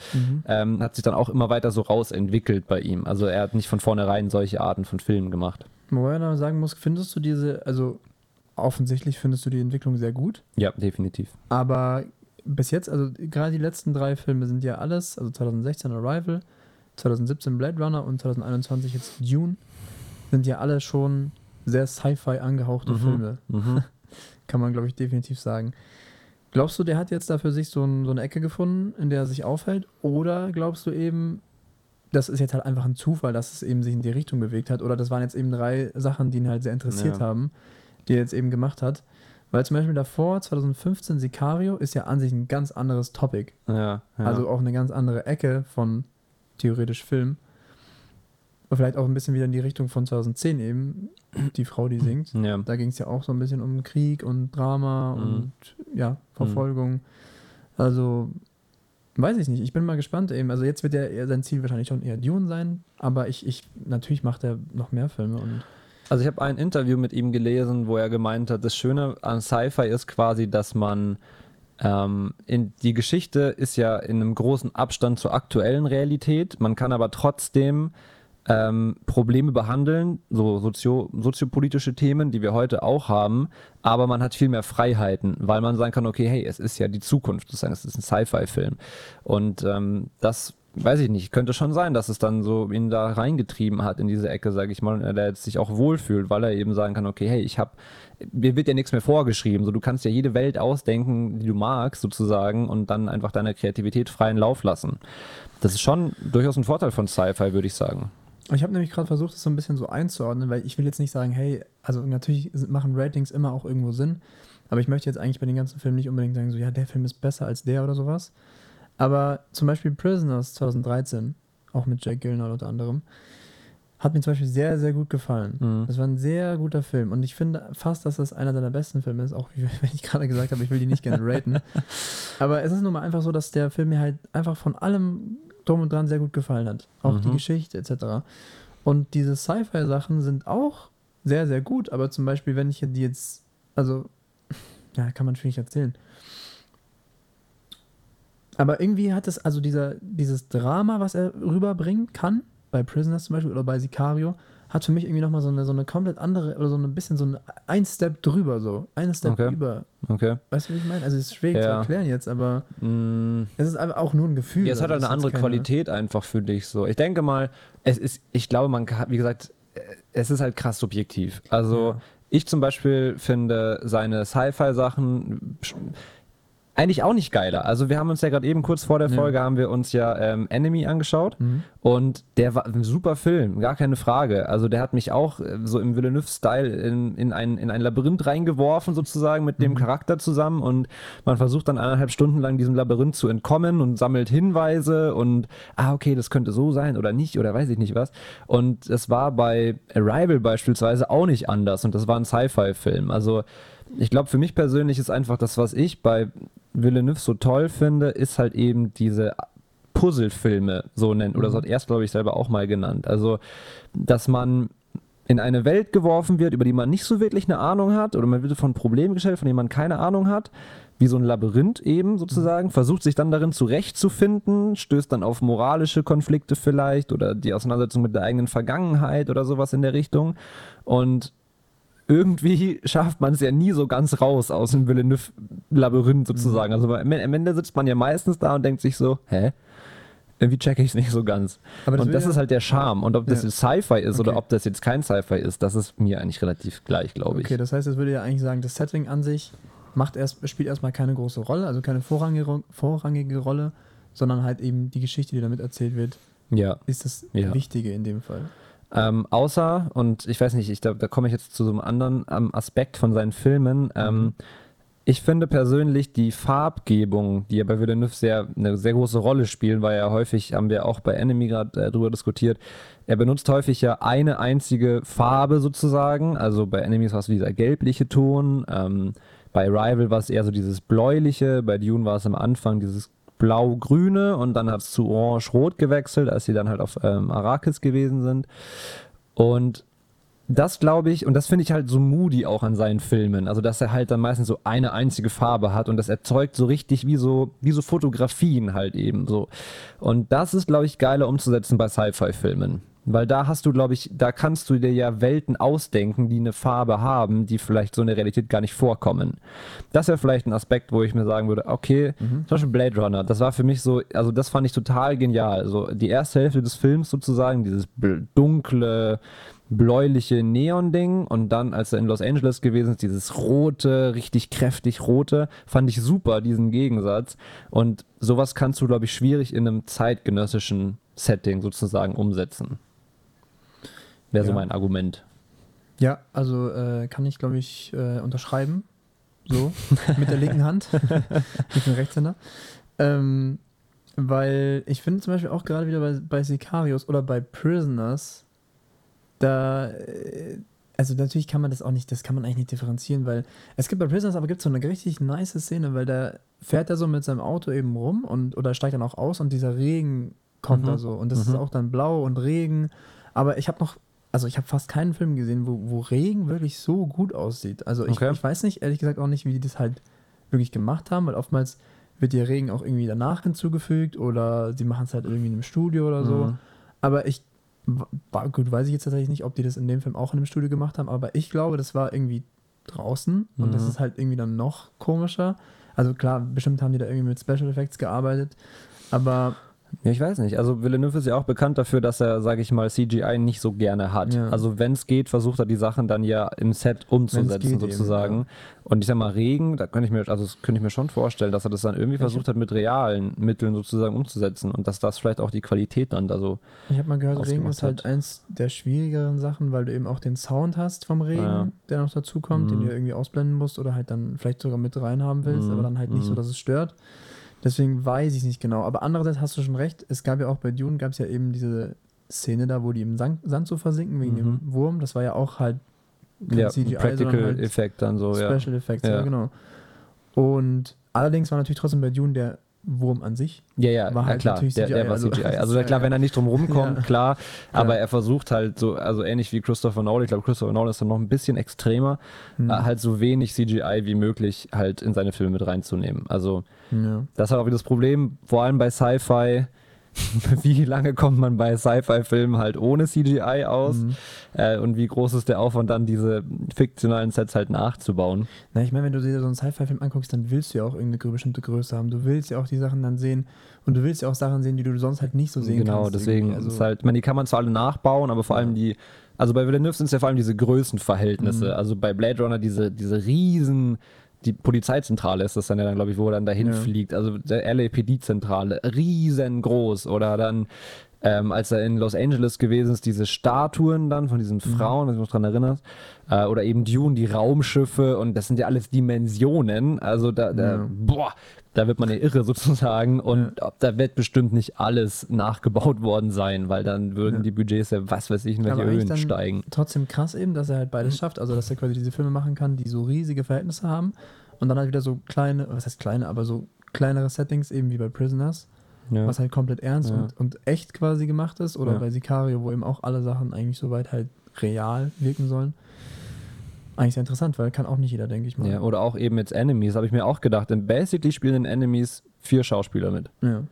ähm, hat sich dann auch immer weiter so rausentwickelt bei ihm. Also er hat nicht von vornherein solche Arten von Filmen gemacht. Wobei man sagen muss, findest du diese, also offensichtlich findest du die Entwicklung sehr gut, Ja, definitiv. aber bis jetzt, also gerade die letzten drei Filme sind ja alles, also 2016 Arrival, 2017 Blade Runner und 2021 jetzt Dune, sind ja alle schon sehr Sci-Fi angehauchte Mhm. Filme. Mhm. Kann man, glaube ich, definitiv sagen. Glaubst du, der hat jetzt da für sich so, ein, so eine Ecke gefunden, in der er sich aufhält? Oder glaubst du eben, das ist jetzt halt einfach ein Zufall, dass es eben sich in die Richtung bewegt hat? Oder das waren jetzt eben drei Sachen, die ihn halt sehr interessiert Ja. haben, die er jetzt eben gemacht hat? Weil zum Beispiel davor, 2015, Sicario ist ja an sich ein ganz anderes Topic. Ja, ja. Also auch eine ganz andere Ecke von theoretisch Film. Und vielleicht auch ein bisschen wieder in die Richtung von 2010 eben, die Frau, die singt. ja. Da ging es ja auch so ein bisschen um Krieg und Drama Mhm. und ja, Verfolgung. Also, weiß ich nicht. Ich bin mal gespannt eben. Also jetzt wird ja sein Ziel wahrscheinlich schon eher Dune sein, aber ich, ich natürlich macht er noch mehr Filme und Also ich habe ein Interview mit ihm gelesen, wo er gemeint hat, das Schöne an Sci-Fi ist quasi, dass man ähm, in, die Geschichte ist ja in einem großen Abstand zur aktuellen Realität. Man kann aber trotzdem ähm, Probleme behandeln, so sozio, soziopolitische Themen, die wir heute auch haben, aber man hat viel mehr Freiheiten, weil man sagen kann, okay, hey, es ist ja die Zukunft, sozusagen, es ist ein Sci-Fi-Film. Und ähm, das weiß ich nicht, könnte schon sein, dass es dann so ihn da reingetrieben hat in diese Ecke, sage ich mal, und er jetzt sich auch wohlfühlt, weil er eben sagen kann, okay, hey, ich habe, mir wird ja nichts mehr vorgeschrieben, so du kannst ja jede Welt ausdenken, die du magst sozusagen und dann einfach deiner Kreativität freien Lauf lassen. Das ist schon durchaus ein Vorteil von Sci-Fi, würde ich sagen. Ich habe nämlich gerade versucht, das so ein bisschen so einzuordnen, weil ich will jetzt nicht sagen, hey, also natürlich machen Ratings immer auch irgendwo Sinn, aber ich möchte jetzt eigentlich bei den ganzen Filmen nicht unbedingt sagen, so ja, der Film ist besser als der oder sowas. Aber zum Beispiel Prisoners 2013, auch mit Jack Gyllenhaal unter anderem, hat mir zum Beispiel sehr, sehr gut gefallen. Mhm. Das war ein sehr guter Film und ich finde fast, dass das einer seiner besten Filme ist, auch wenn ich gerade gesagt habe, ich will die nicht gerne raten. Aber es ist nun mal einfach so, dass der Film mir halt einfach von allem drum und dran sehr gut gefallen hat. Auch die Mhm. Geschichte etc. Und diese Sci-Fi-Sachen sind auch sehr, sehr gut, aber zum Beispiel, wenn ich die jetzt, also, ja, kann man schwierig erzählen. Aber irgendwie hat es, also dieser, dieses Drama, was er rüberbringen kann, bei Prisoners zum Beispiel oder bei Sicario, hat für mich irgendwie nochmal so eine, so eine komplett andere, oder so ein bisschen so ein, ein Step drüber, so. Eine Step Okay. über. Okay. Weißt du, wie ich meine? Also, es ist schwierig zu Ja. erklären jetzt, aber Mm, es ist einfach auch nur ein Gefühl. Ja, es hat Also, halt eine andere keine- Qualität einfach für dich so. Ich denke mal, es ist, ich glaube, man kann, wie gesagt, es ist halt krass subjektiv. Also Ja. ich zum Beispiel finde seine Sci-Fi-Sachen, eigentlich auch nicht geiler. Also wir haben uns ja gerade eben kurz vor der Ja. Folge haben wir uns ja ähm, Enemy angeschaut Mhm. und der war ein super Film, gar keine Frage. Also der hat mich auch äh, so im Villeneuve-Style in, in, ein, in ein Labyrinth reingeworfen sozusagen mit dem Charakter zusammen und man versucht dann eineinhalb Stunden lang diesem Labyrinth zu entkommen und sammelt Hinweise und ah okay, das könnte so sein oder nicht oder weiß ich nicht was. Und es war bei Arrival beispielsweise auch nicht anders und das war ein Sci-Fi-Film. Also ich glaube, für mich persönlich ist einfach das, was ich bei Villeneuve so toll finde, ist halt eben diese Puzzlefilme, so nennt, oder so hat er es, glaube ich, selber auch mal genannt. Also, dass man in eine Welt geworfen wird, über die man nicht so wirklich eine Ahnung hat, oder man wird von Problemen gestellt, von denen man keine Ahnung hat, wie so ein Labyrinth eben sozusagen, versucht sich dann darin zurechtzufinden, stößt dann auf moralische Konflikte vielleicht oder die Auseinandersetzung mit der eigenen Vergangenheit oder sowas in der Richtung. Und irgendwie schafft man es ja nie so ganz raus aus dem Villeneuve-Labyrinth sozusagen. Also am Ende sitzt man ja meistens da und denkt sich so, hä? Irgendwie checke ich es nicht so ganz. Aber das und das ja- ist halt der Charme. Und ob das Ja. jetzt Sci-Fi ist oder Okay. ob das jetzt kein Sci-Fi ist, das ist mir eigentlich relativ gleich, glaube ich. Okay, das heißt, es würde ja eigentlich sagen, das Setting an sich macht erst, spielt erstmal keine große Rolle, also keine vorrangige, vorrangige Rolle, sondern halt eben die Geschichte, die damit erzählt wird, Ja. ist das Ja. Wichtige in dem Fall. Ähm, außer, und ich weiß nicht, ich, da, da komme ich jetzt zu so einem anderen ähm, Aspekt von seinen Filmen. Ähm, ich finde persönlich die Farbgebung, die ja bei Villeneuve sehr, eine sehr große Rolle spielen, weil ja häufig, haben wir auch bei Enemy gerade äh, drüber diskutiert, er benutzt häufig ja eine einzige Farbe sozusagen. Also bei Enemy war es dieser gelbliche Ton, ähm, bei Rival war es eher so dieses bläuliche, bei Dune war es am Anfang dieses blau-grüne und dann hat es zu orange-rot gewechselt, als sie dann halt auf ähm, Arrakis gewesen sind. Und das glaube ich, und das finde ich halt so moody auch an seinen Filmen. Also, dass er halt dann meistens so eine einzige Farbe hat und das erzeugt so richtig wie so, wie so Fotografien halt eben so. Und das ist, glaube ich, geiler umzusetzen bei Sci-Fi-Filmen. Weil da hast du, glaube ich, da kannst du dir ja Welten ausdenken, die eine Farbe haben, die vielleicht so in der Realität gar nicht vorkommen. Das wäre vielleicht ein Aspekt, wo ich mir sagen würde, okay, zum Beispiel Blade Runner, das war für mich so, also das fand ich total genial. Also die erste Hälfte des Films sozusagen, dieses dunkle, bläuliche Neon-Ding und dann, als er in Los Angeles gewesen ist, dieses rote, richtig kräftig rote, fand ich super, diesen Gegensatz. Und sowas kannst du, glaube ich, schwierig in einem zeitgenössischen Setting sozusagen umsetzen. Wäre so Ja. mein Argument. Ja, also äh, kann ich, glaube ich, äh, unterschreiben. So, mit der linken Hand. ich bin Rechtshänder. Ähm, weil ich finde zum Beispiel auch gerade wieder bei, bei Sicarios oder bei Prisoners, da, äh, also natürlich kann man das auch nicht, das kann man eigentlich nicht differenzieren, weil es gibt bei Prisoners aber gibt es so eine richtig nice Szene, weil da fährt er so mit seinem Auto eben rum und oder steigt dann auch aus und dieser Regen kommt Mhm. da so und das ist Mhm. auch dann blau und Regen, aber ich habe noch also ich habe fast keinen Film gesehen, wo, wo Regen wirklich so gut aussieht. Also ich, Okay. ich weiß nicht, ehrlich gesagt auch nicht, wie die das halt wirklich gemacht haben, weil oftmals wird der Regen auch irgendwie danach hinzugefügt oder sie machen es halt irgendwie in einem Studio oder so. Mhm. Aber ich, gut, weiß ich jetzt tatsächlich nicht, ob die das in dem Film auch in einem Studio gemacht haben, aber ich glaube, das war irgendwie draußen und das Mhm. ist halt irgendwie dann noch komischer. Also klar, bestimmt haben die da irgendwie mit Special Effects gearbeitet, aber Ja, ich weiß nicht. Also Villeneuve ist ja auch bekannt dafür, dass er, sage ich mal, CGI nicht so gerne hat. Ja. Also wenn es geht, versucht er die Sachen dann ja im Set umzusetzen geht eben, sozusagen. ja. Und ich sag mal, Regen, da könnte ich mir, also das könnte ich mir schon vorstellen, dass er das dann irgendwie versucht hat, mit realen Mitteln sozusagen umzusetzen und dass das vielleicht auch die Qualität dann da so. ich habe mal gehört, Regen ist halt hat. eins der schwierigeren Sachen, weil du eben auch den Sound hast vom Regen, Ja. der noch dazu kommt, den Mhm. du irgendwie ausblenden musst oder halt dann vielleicht sogar mit reinhaben willst, Mhm. aber dann halt nicht so, Mhm. dass es stört. Deswegen weiß ich nicht genau. Aber andererseits hast du schon recht, es gab ja auch bei Dune, gab es ja eben diese Szene da, wo die im Sand, Sand so versinken wegen Mhm. dem Wurm. Das war ja auch halt Ja, CGI, Practical halt Effekt dann so, ja. Special Effects, ja. Ja. genau. Und allerdings war natürlich trotzdem bei Dune der Wurm an sich. Ja, ja, War halt klar, natürlich der, der CGI, war also- CGI. Also klar, wenn er nicht drum rumkommt, Ja. klar, aber Ja. er versucht halt so, also ähnlich wie Christopher Nolan, ich glaube Christopher Nolan ist dann noch ein bisschen extremer, Hm. äh, halt so wenig CGI wie möglich halt in seine Filme mit reinzunehmen. Also Ja. das ist halt auch wieder das Problem, vor allem bei Sci-Fi. wie lange kommt man bei Sci-Fi-Filmen halt ohne CGI aus? Mhm. Äh, und wie groß ist der Aufwand dann, diese fiktionalen Sets halt nachzubauen? Na, ich meine, wenn du dir so einen Sci-Fi-Film anguckst, dann willst du ja auch irgendeine bestimmte Größe haben. Du willst ja auch die Sachen dann sehen und du willst ja auch Sachen sehen, die du sonst halt nicht so sehen genau, kannst. deswegen irgendwie. ist halt, ich meine, die kann man zwar alle nachbauen, aber vor allem die, also bei Villeneuve sind es ja vor allem diese Größenverhältnisse. Mhm. Also bei Blade Runner diese, diese riesen die Polizeizentrale ist das dann ja dann, glaube ich, wo er dann dahin Ja. fliegt. Also der LAPD-Zentrale, riesengroß. Oder dann, ähm, als er in Los Angeles gewesen ist, diese Statuen dann von diesen Mhm. Frauen, wenn du dich noch dran erinnerst. Äh, oder eben Dune, die Raumschiffe und das sind ja alles Dimensionen. Also da, da Ja. boah, da wird man ja irre sozusagen und da wird bestimmt nicht alles nachgebaut worden sein, weil dann würden Ja. die Budgets ja was weiß ich in welche Aber Höhen steigen. Trotzdem krass eben, dass er halt beides schafft. Also, dass er quasi diese Filme machen kann, die so riesige Verhältnisse haben und dann halt wieder so kleine, was heißt kleine, aber so kleinere Settings, eben wie bei Prisoners, Ja. was halt komplett ernst Ja. und, und echt quasi gemacht ist. Oder bei Sicario, wo eben auch alle Sachen eigentlich soweit halt real wirken sollen. Eigentlich sehr interessant, weil kann auch nicht jeder, denke ich mal. Ja, oder auch eben jetzt Enemies, habe ich mir auch gedacht. Denn basically spielen in Enemies vier Schauspieler mit. ja.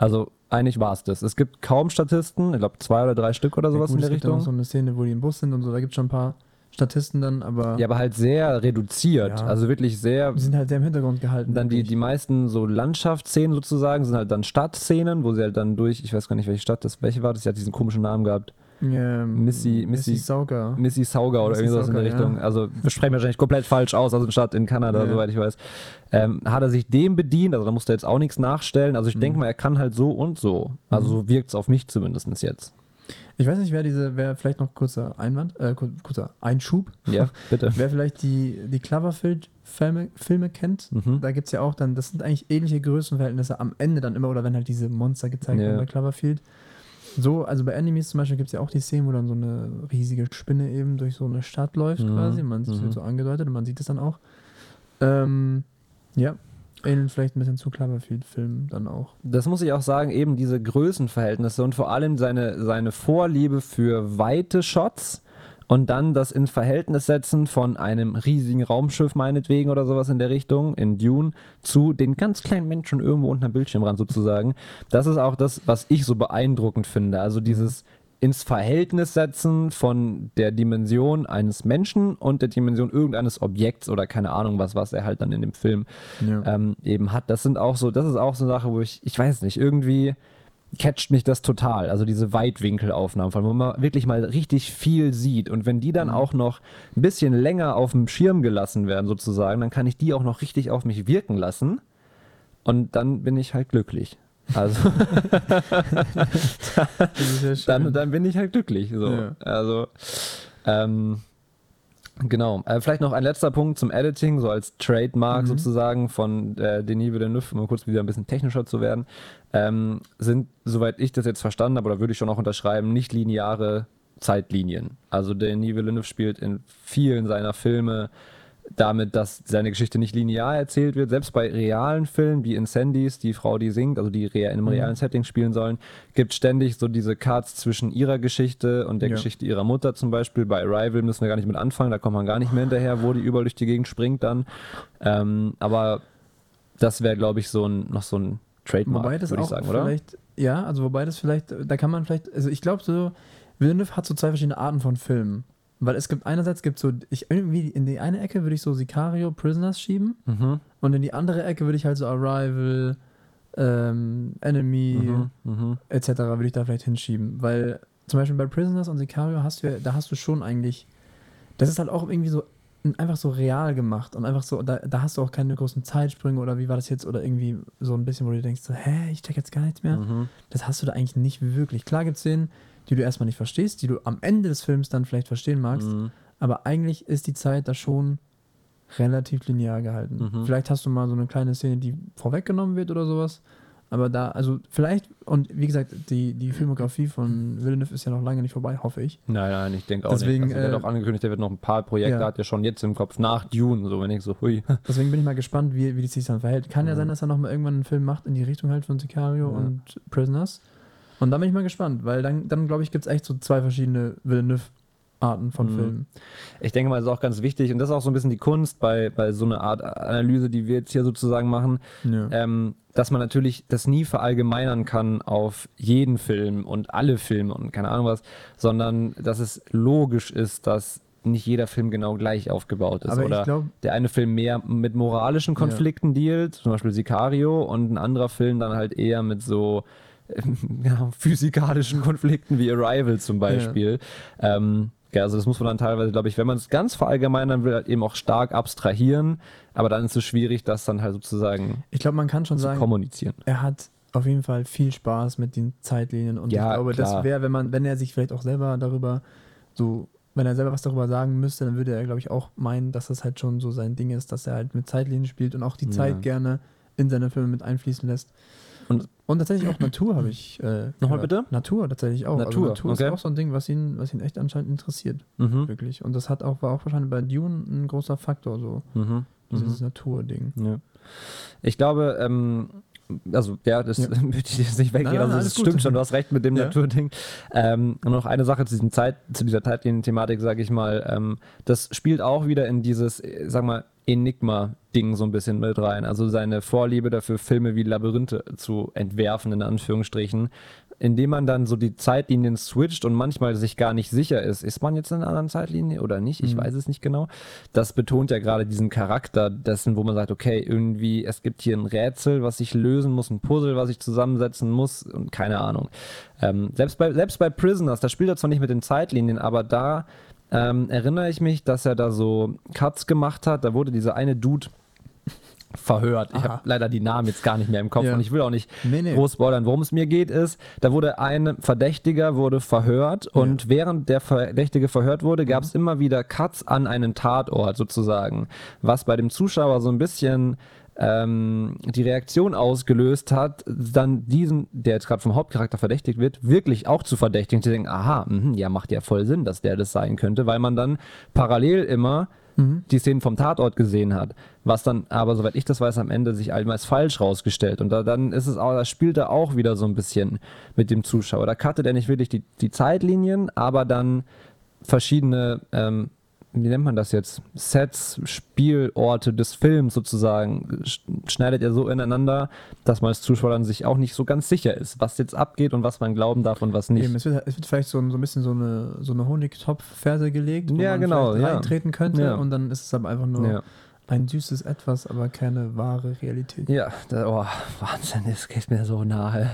Also eigentlich war es das. Es gibt kaum Statisten, ich glaube zwei oder drei Stück oder sowas ja, gut, in der es gibt dann Richtung. so eine Szene, wo die im Bus sind und so, da gibt es schon ein paar Statisten dann, aber ja, aber halt sehr reduziert. Ja. Also wirklich sehr. die sind halt sehr im Hintergrund gehalten. Dann die, wirklich. die meisten so Landschaftsszenen sozusagen sind halt dann Stadtszenen, wo sie halt dann durch, ich weiß gar nicht, welche Stadt das, welche war das, die hat diesen komischen Namen gehabt. ähm, Missy- Missy- Sauger. Mississauga oder irgendwie sowas in der Richtung. ja. Also wir sprechen wahrscheinlich komplett falsch aus, also eine Stadt in Kanada, Ja. soweit ich weiß. Ähm, hat er sich dem bedient, also da musste er jetzt auch nichts nachstellen. Also ich Mhm. denke mal, er kann halt so und so. Also so wirkt es auf mich zumindest jetzt. Ich weiß nicht, wer diese, wer vielleicht noch kurzer Einwand, äh, kur- kurzer Einschub, Ja, bitte. wer vielleicht die, die Cloverfield-Filme Filme kennt. Mhm. Da gibt es ja auch dann, das sind eigentlich ähnliche Größenverhältnisse am Ende dann immer, oder wenn halt diese Monster gezeigt Ja. werden bei Cloverfield. So, also bei Enemies zum Beispiel gibt es ja auch die Szene, wo dann so eine riesige Spinne eben durch so eine Stadt läuft Mhm. quasi. Man sieht es Mhm. wird so angedeutet und man sieht es dann auch. Ähm, ja, ähnelt vielleicht ein bisschen zu Cloverfield-Filmen dann auch. Das muss ich auch sagen, eben diese Größenverhältnisse und vor allem seine, seine Vorliebe für weite Shots und dann das in Verhältnis setzen von einem riesigen Raumschiff meinetwegen oder sowas in der Richtung, in Dune, zu den ganz kleinen Menschen irgendwo unter dem Bildschirmrand sozusagen. Das ist auch das, was ich so beeindruckend finde. Also dieses ins Verhältnis setzen von der Dimension eines Menschen und der Dimension irgendeines Objekts oder keine Ahnung was, was er halt dann in dem Film Ja. ähm, eben hat. Das sind auch so, das ist auch so eine Sache, wo ich, ich weiß nicht, irgendwie catcht mich das total. Also diese Weitwinkelaufnahmen, von wo man wirklich mal richtig viel sieht. Und wenn die dann auch noch ein bisschen länger auf dem Schirm gelassen werden, sozusagen, dann kann ich die auch noch richtig auf mich wirken lassen. Und dann bin ich halt glücklich. Also ja dann, dann bin ich halt glücklich. So. Ja. Also, ähm, genau. Äh, vielleicht noch ein letzter Punkt zum Editing, so als Trademark Mhm. sozusagen von äh, Denis Villeneuve, um kurz wieder ein bisschen technischer zu werden, ähm, sind, soweit ich das jetzt verstanden habe, oder würde ich schon auch unterschreiben, nicht lineare Zeitlinien. Also Denis Villeneuve spielt in vielen seiner Filme damit, dass seine Geschichte nicht linear erzählt wird. Selbst bei realen Filmen wie Incendies, die Frau, die singt, also die rea in einem Mhm. realen Setting spielen sollen, gibt ständig so diese Cuts zwischen ihrer Geschichte und der Ja. Geschichte ihrer Mutter zum Beispiel. Bei Arrival müssen wir gar nicht mit anfangen, da kommt man gar nicht mehr hinterher, wo die überall durch die Gegend springt dann. Ähm, aber das wäre, glaube ich, so ein, noch so ein Trademark, würde ich sagen, oder? ja, also wobei das vielleicht, da kann man vielleicht, also ich glaube so, Villeneuve hat so zwei verschiedene Arten von Filmen. Weil es gibt einerseits gibt so, ich irgendwie in die eine Ecke würde ich so Sicario, Prisoners schieben Mhm, und in die andere Ecke würde ich halt so Arrival, ähm, Enemy mhm, mhm. etc. würde ich da vielleicht hinschieben. Weil zum Beispiel bei Prisoners und Sicario hast du ja, da hast du schon eigentlich, das ist halt auch irgendwie so einfach so real gemacht und einfach so, da, da hast du auch keine großen Zeitsprünge oder wie war das jetzt oder irgendwie so ein bisschen, wo du denkst, so, hä, ich check jetzt gar nichts mehr. Mhm. Das hast du da eigentlich nicht wirklich. Klar gibt es Szenen, die du erstmal nicht verstehst, die du am Ende des Films dann vielleicht verstehen magst, Mhm. aber eigentlich ist die Zeit da schon relativ linear gehalten. Mhm. Vielleicht hast du mal so eine kleine Szene, die vorweggenommen wird oder sowas. Aber da, also vielleicht, und wie gesagt, die, die Filmografie von Villeneuve ist ja noch lange nicht vorbei, hoffe ich. Nein, nein, ich denke auch Deswegen, nicht. Also, der äh, hat auch angekündigt, der wird noch ein paar Projekte, ja. hat er schon jetzt im Kopf, nach Dune, so wenn ich so, hui. Deswegen bin ich mal gespannt, wie, wie die sich dann verhält. Kann ja Mhm. sein, dass er noch mal irgendwann einen Film macht in die Richtung halt von Sicario Ja. und Prisoners. Und dann bin ich mal gespannt, weil dann, dann glaube ich, gibt es echt so zwei verschiedene Villeneuve-Arten von Mhm. Filmen. Ich denke mal, das ist auch ganz wichtig und das ist auch so ein bisschen die Kunst bei, bei so einer Art Analyse, die wir jetzt hier sozusagen machen, Ja. ähm, dass man natürlich das nie verallgemeinern kann auf jeden Film und alle Filme und keine Ahnung was, sondern dass es logisch ist, dass nicht jeder Film genau gleich aufgebaut ist. Aber Oder ich glaube, der eine Film mehr mit moralischen Konflikten dealt, zum Beispiel Sicario, und ein anderer Film dann halt eher mit so ja, physikalischen Konflikten wie Arrival zum Beispiel. Ähm, Ja, also das muss man dann teilweise, glaube ich, wenn man es ganz verallgemeinern will, halt eben auch stark abstrahieren. Aber dann ist es schwierig, das dann halt sozusagen Ich glaube, man kann schon sagen, kommunizieren. er hat auf jeden Fall viel Spaß mit den Zeitlinien und Ja, ich glaube, klar. das wäre, wenn man, wenn er sich vielleicht auch selber darüber so, wenn er selber was darüber sagen müsste, dann würde er, glaube ich, auch meinen, dass das halt schon so sein Ding ist, dass er halt mit Zeitlinien spielt und auch die Ja. Zeit gerne in seine Filme mit einfließen lässt. Und- Und, tatsächlich auch Natur habe ich. Äh, Nochmal bitte? Natur tatsächlich auch. Natur, also Natur okay. ist auch so ein Ding, was ihn, was ihn echt anscheinend interessiert, Mhm. wirklich. Und das hat auch, war auch wahrscheinlich bei Dune ein großer Faktor, so Mhm. dieses Naturding. Ja. Ich glaube, ähm, also ja, das Ja. würde ich jetzt nicht weggehen. Also das gut. stimmt schon, du hast recht mit dem Ja. Naturding. Ähm, und noch eine Sache zu, diesem Zeit, zu dieser Zeitlinien-Thematik, sage ich mal, ähm, das spielt auch wieder in dieses, äh, sag mal, Enigma-Ding so ein bisschen mit rein. Also seine Vorliebe dafür, Filme wie Labyrinthe zu entwerfen, in Anführungsstrichen, indem man dann so die Zeitlinien switcht und manchmal sich gar nicht sicher ist, ist man jetzt in einer anderen Zeitlinie oder nicht? Ich Mhm. weiß es nicht genau. Das betont ja gerade diesen Charakter dessen, wo man sagt, okay, irgendwie, es gibt hier ein Rätsel, was ich lösen muss, ein Puzzle, was ich zusammensetzen muss und keine Ahnung. Ähm, selbst, bei, selbst bei Prisoners, da spielt er zwar nicht mit den Zeitlinien, aber da ähm, erinnere ich mich, dass er da so Cuts gemacht hat. Da wurde dieser eine Dude verhört. Ich habe leider die Namen jetzt gar nicht mehr im Kopf Ja. und ich will auch nicht Nee, nee. groß spoilern. Worum es mir geht, ist, da wurde ein Verdächtiger wurde verhört und während der Verdächtige verhört wurde, gab es immer wieder Cuts an einen Tatort sozusagen, was bei dem Zuschauer so ein bisschen ähm, die Reaktion ausgelöst hat, dann diesen, der jetzt gerade vom Hauptcharakter verdächtigt wird, wirklich auch zu verdächtigen, zu denken, aha, mhm, ja, macht ja voll Sinn, dass der das sein könnte, weil man dann parallel immer die Szenen vom Tatort gesehen hat, was dann aber, soweit ich das weiß, am Ende sich als falsch rausgestellt. Und da, dann ist es auch, das spielt er auch wieder so ein bisschen mit dem Zuschauer. Da cuttet er nicht wirklich die, die Zeitlinien, aber dann verschiedene, ähm, wie nennt man das jetzt, Sets, Spielorte des Films sozusagen, sch- schneidet er so ineinander, dass man als Zuschauer dann sich auch nicht so ganz sicher ist, was jetzt abgeht und was man glauben darf und was nicht. Eben, es, wird, es wird vielleicht so, ein- so ein bisschen so eine, so eine Honigtopf-Ferse gelegt, wo Ja, man genau, vielleicht ja. reintreten könnte Ja. und dann ist es aber einfach nur ein süßes Etwas, aber keine wahre Realität. Ja, da, oh, Wahnsinn, das geht mir so nahe.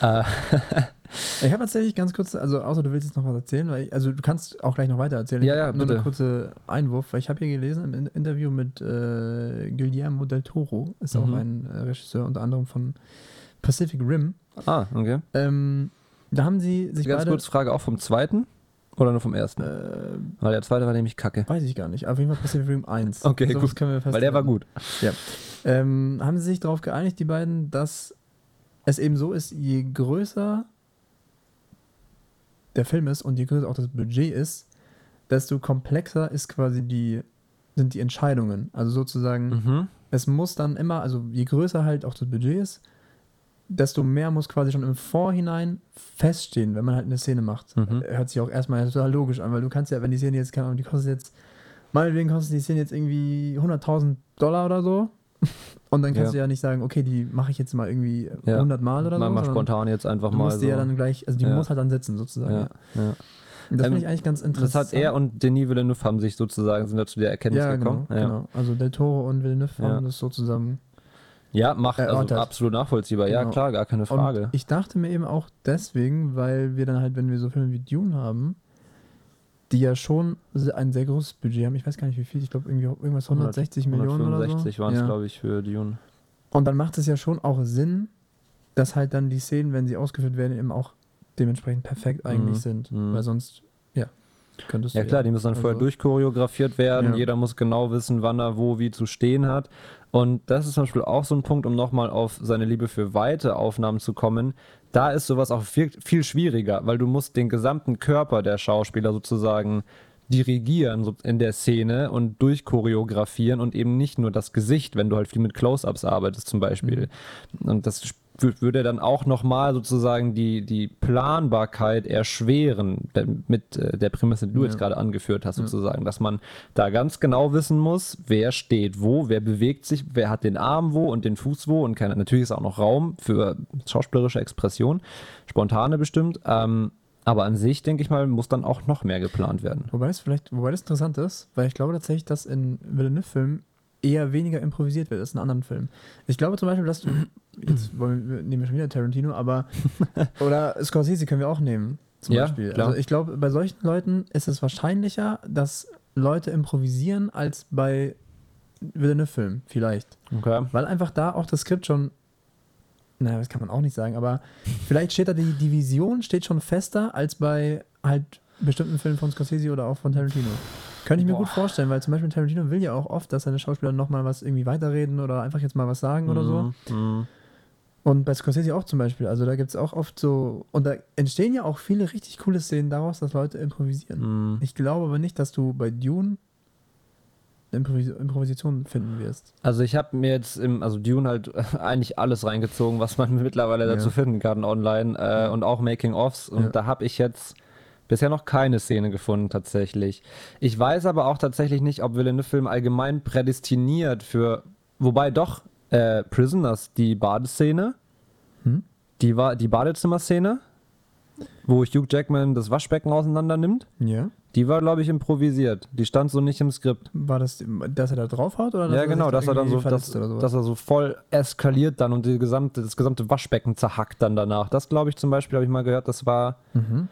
Äh, Ich habe tatsächlich ganz kurz, also außer du willst jetzt noch was erzählen, weil ich, also du kannst auch gleich noch weiter erzählen. Ja, ja, hab nur bitte. eine kurze Einwurf, weil ich habe hier gelesen im In- Interview mit äh, Guillermo del Toro, ist auch Mhm. ein äh, Regisseur unter anderem von Pacific Rim. ah, okay. Ähm, da haben sie sich Ganz beide, kurz Frage auch vom zweiten oder nur vom ersten? äh, Weil der zweite war nämlich kacke. weiß ich gar nicht, auf jeden Fall Pacific Rim 1. Okay, Sowas gut. Können wir Weil der war gut. Ähm, haben sie sich darauf geeinigt, die beiden, dass es eben so ist, je größer der Film ist und je größer auch das Budget ist, desto komplexer ist quasi die, sind die Entscheidungen. Also sozusagen, Mhm. es muss dann immer, also je größer halt auch das Budget ist, desto mehr muss quasi schon im Vorhinein feststehen, wenn man halt eine Szene macht. Mhm. Hört sich auch erstmal total logisch an, weil du kannst ja, wenn die Szene jetzt, keine Ahnung, die kostet jetzt, meinetwegen kostet die Szene jetzt irgendwie 100.000 Dollar oder so. Und dann kannst Ja. du ja nicht sagen, okay, die mache ich jetzt mal irgendwie Ja. 100 Mal oder mal, so. mal spontan jetzt einfach Du mal. musst so. die ja dann gleich, also die Ja. muss halt dann sitzen sozusagen. ja, Ja. ja. Das Ähm, finde ich eigentlich ganz Das interessant. hat er und Denis Villeneuve haben sich sozusagen, sind da zu der Erkenntnis ja, genau, gekommen. ja. genau. Also Del Toro und Villeneuve Ja. haben das so zusammen ja, macht also Erörtert. absolut nachvollziehbar. Ja, Genau. klar, gar keine Frage. Und ich dachte mir eben auch deswegen, weil wir dann halt, wenn wir so Filme wie Dune haben, die ja schon ein sehr großes Budget haben, ich weiß gar nicht wie viel, ich glaube irgendwie irgendwas 160 Millionen oder so. 165 waren es, Ja. glaube ich, für Dune. Und dann macht es ja schon auch Sinn, dass halt dann die Szenen, wenn sie ausgeführt werden, eben auch dementsprechend perfekt eigentlich Mhm. sind. Mhm. Weil sonst, ja, könntest Ja du klar, die müssen dann vorher also- durchchoreografiert werden. Ja. Jeder muss genau wissen, wann er wo wie zu stehen hat. Und das ist zum Beispiel auch so ein Punkt, um nochmal auf seine Liebe für weite Aufnahmen zu kommen. Da ist sowas auch viel, viel schwieriger, weil du musst den gesamten Körper der Schauspieler sozusagen dirigieren in der Szene und durchchoreografieren und eben nicht nur das Gesicht, wenn du halt viel mit Close-Ups arbeitest zum Beispiel. Und das würde dann auch nochmal sozusagen die, die Planbarkeit erschweren, mit äh, der Prämisse, die du jetzt Ja. gerade angeführt hast, sozusagen, dass man da ganz genau wissen muss, wer steht wo, wer bewegt sich, wer hat den Arm wo und den Fuß wo und keine, natürlich ist auch noch Raum für schauspielerische Expression, spontane bestimmt, ähm, aber an sich, denke ich mal, muss dann auch noch mehr geplant werden. Wobei es vielleicht, wobei das interessant ist, weil ich glaube tatsächlich, dass in Villeneuve-Filmen eher weniger improvisiert wird als in anderen Filmen. Ich glaube zum Beispiel, dass du, jetzt wollen wir, nehmen wir schon wieder Tarantino, aber, oder Scorsese können wir auch nehmen. zum Ja, Beispiel. klar. Also ich glaube, bei solchen Leuten ist es wahrscheinlicher, dass Leute improvisieren, als bei Villeneuve-Filmen vielleicht. Okay. Weil einfach da auch das Skript schon, naja, das kann man auch nicht sagen, aber vielleicht steht da die, die Vision steht schon fester als bei halt bestimmten Filmen von Scorsese oder auch von Tarantino. Könnte ich mir Boah. gut vorstellen, weil zum Beispiel Tarantino will ja auch oft, dass seine Schauspieler nochmal was irgendwie weiterreden oder einfach jetzt mal was sagen oder so. Mhm. Und bei Scorsese auch zum Beispiel. Also da gibt es auch oft so, und da entstehen ja auch viele richtig coole Szenen daraus, dass Leute improvisieren. Mhm. Ich glaube aber nicht, dass du bei Dune Improvis Improvisation finden wirst. Also ich habe mir jetzt im, also Dune halt eigentlich alles reingezogen, was man mittlerweile dazu Ja. finden kann online äh, und auch Making-ofs und Ja. da habe ich jetzt bisher noch keine Szene gefunden tatsächlich. Ich weiß aber auch tatsächlich nicht, ob Villeneuve-Film allgemein prädestiniert für, wobei doch äh, Prisoners, die Badeszene, Hm? die war die Badezimmerszene, wo Hugh Jackman das Waschbecken auseinander nimmt, Ja. die war glaube ich improvisiert. Die stand so nicht im Skript. War das, dass er da drauf haut? Oder Ja, genau, dass er dann so, dass, dass er so voll eskaliert dann und gesamte, das gesamte Waschbecken zerhackt dann danach. Das glaube ich zum Beispiel, habe ich mal gehört, das war, Mhm.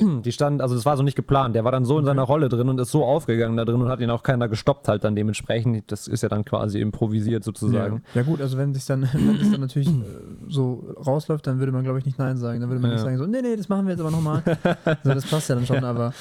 Die stand, also das war so nicht geplant. Der war dann so in seiner Rolle drin und ist so aufgegangen da drin und hat ihn auch keiner gestoppt halt dann dementsprechend. Das ist ja dann quasi improvisiert sozusagen. Ja. ja gut, also wenn sich dann, wenn es dann natürlich äh, so rausläuft, dann würde man glaube ich nicht Nein sagen. Dann würde man Ja. nicht sagen so, nee, nee, das machen wir jetzt aber nochmal. so, das passt ja dann schon, aber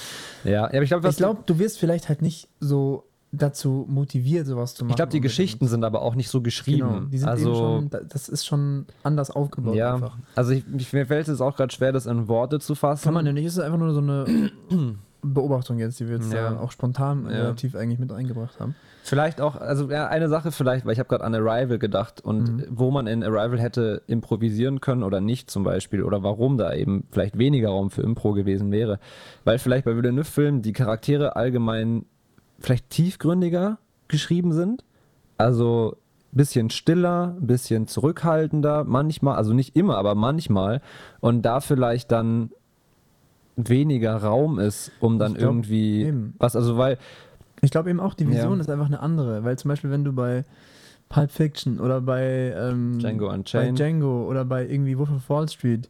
Ja, ja aber ich glaube, ich glaube, du wirst vielleicht halt nicht so dazu motiviert, sowas zu machen. ich glaube, die. Geschichten sind aber auch nicht so geschrieben. Genau, die sind also, eben schon, da- das ist schon anders aufgebaut ja, einfach. also ich, ich, mir fällt es auch gerade schwer, das in Worte zu fassen. Kann man ja nicht, es ist einfach nur so eine Beobachtung jetzt, die wir jetzt Ja. auch spontan Ja. relativ eigentlich mit eingebracht haben. Vielleicht auch, also ja, eine Sache vielleicht, weil ich habe gerade an Arrival gedacht und Mhm. wo man in Arrival hätte improvisieren können oder nicht zum Beispiel oder warum da eben vielleicht weniger Raum für Impro gewesen wäre. Weil vielleicht bei Villeneuve-Filmen die Charaktere allgemein vielleicht tiefgründiger geschrieben sind. Also bisschen stiller, ein bisschen zurückhaltender, manchmal, also nicht immer, aber manchmal. Und da vielleicht dann weniger Raum ist, um dann glaub, irgendwie eben. was, also weil Ich glaube eben auch, die Vision Ja. ist einfach eine andere, weil zum Beispiel, wenn du bei Pulp Fiction oder bei ähm, Django bei Unchained. Django oder bei irgendwie Wolf of Wall Street,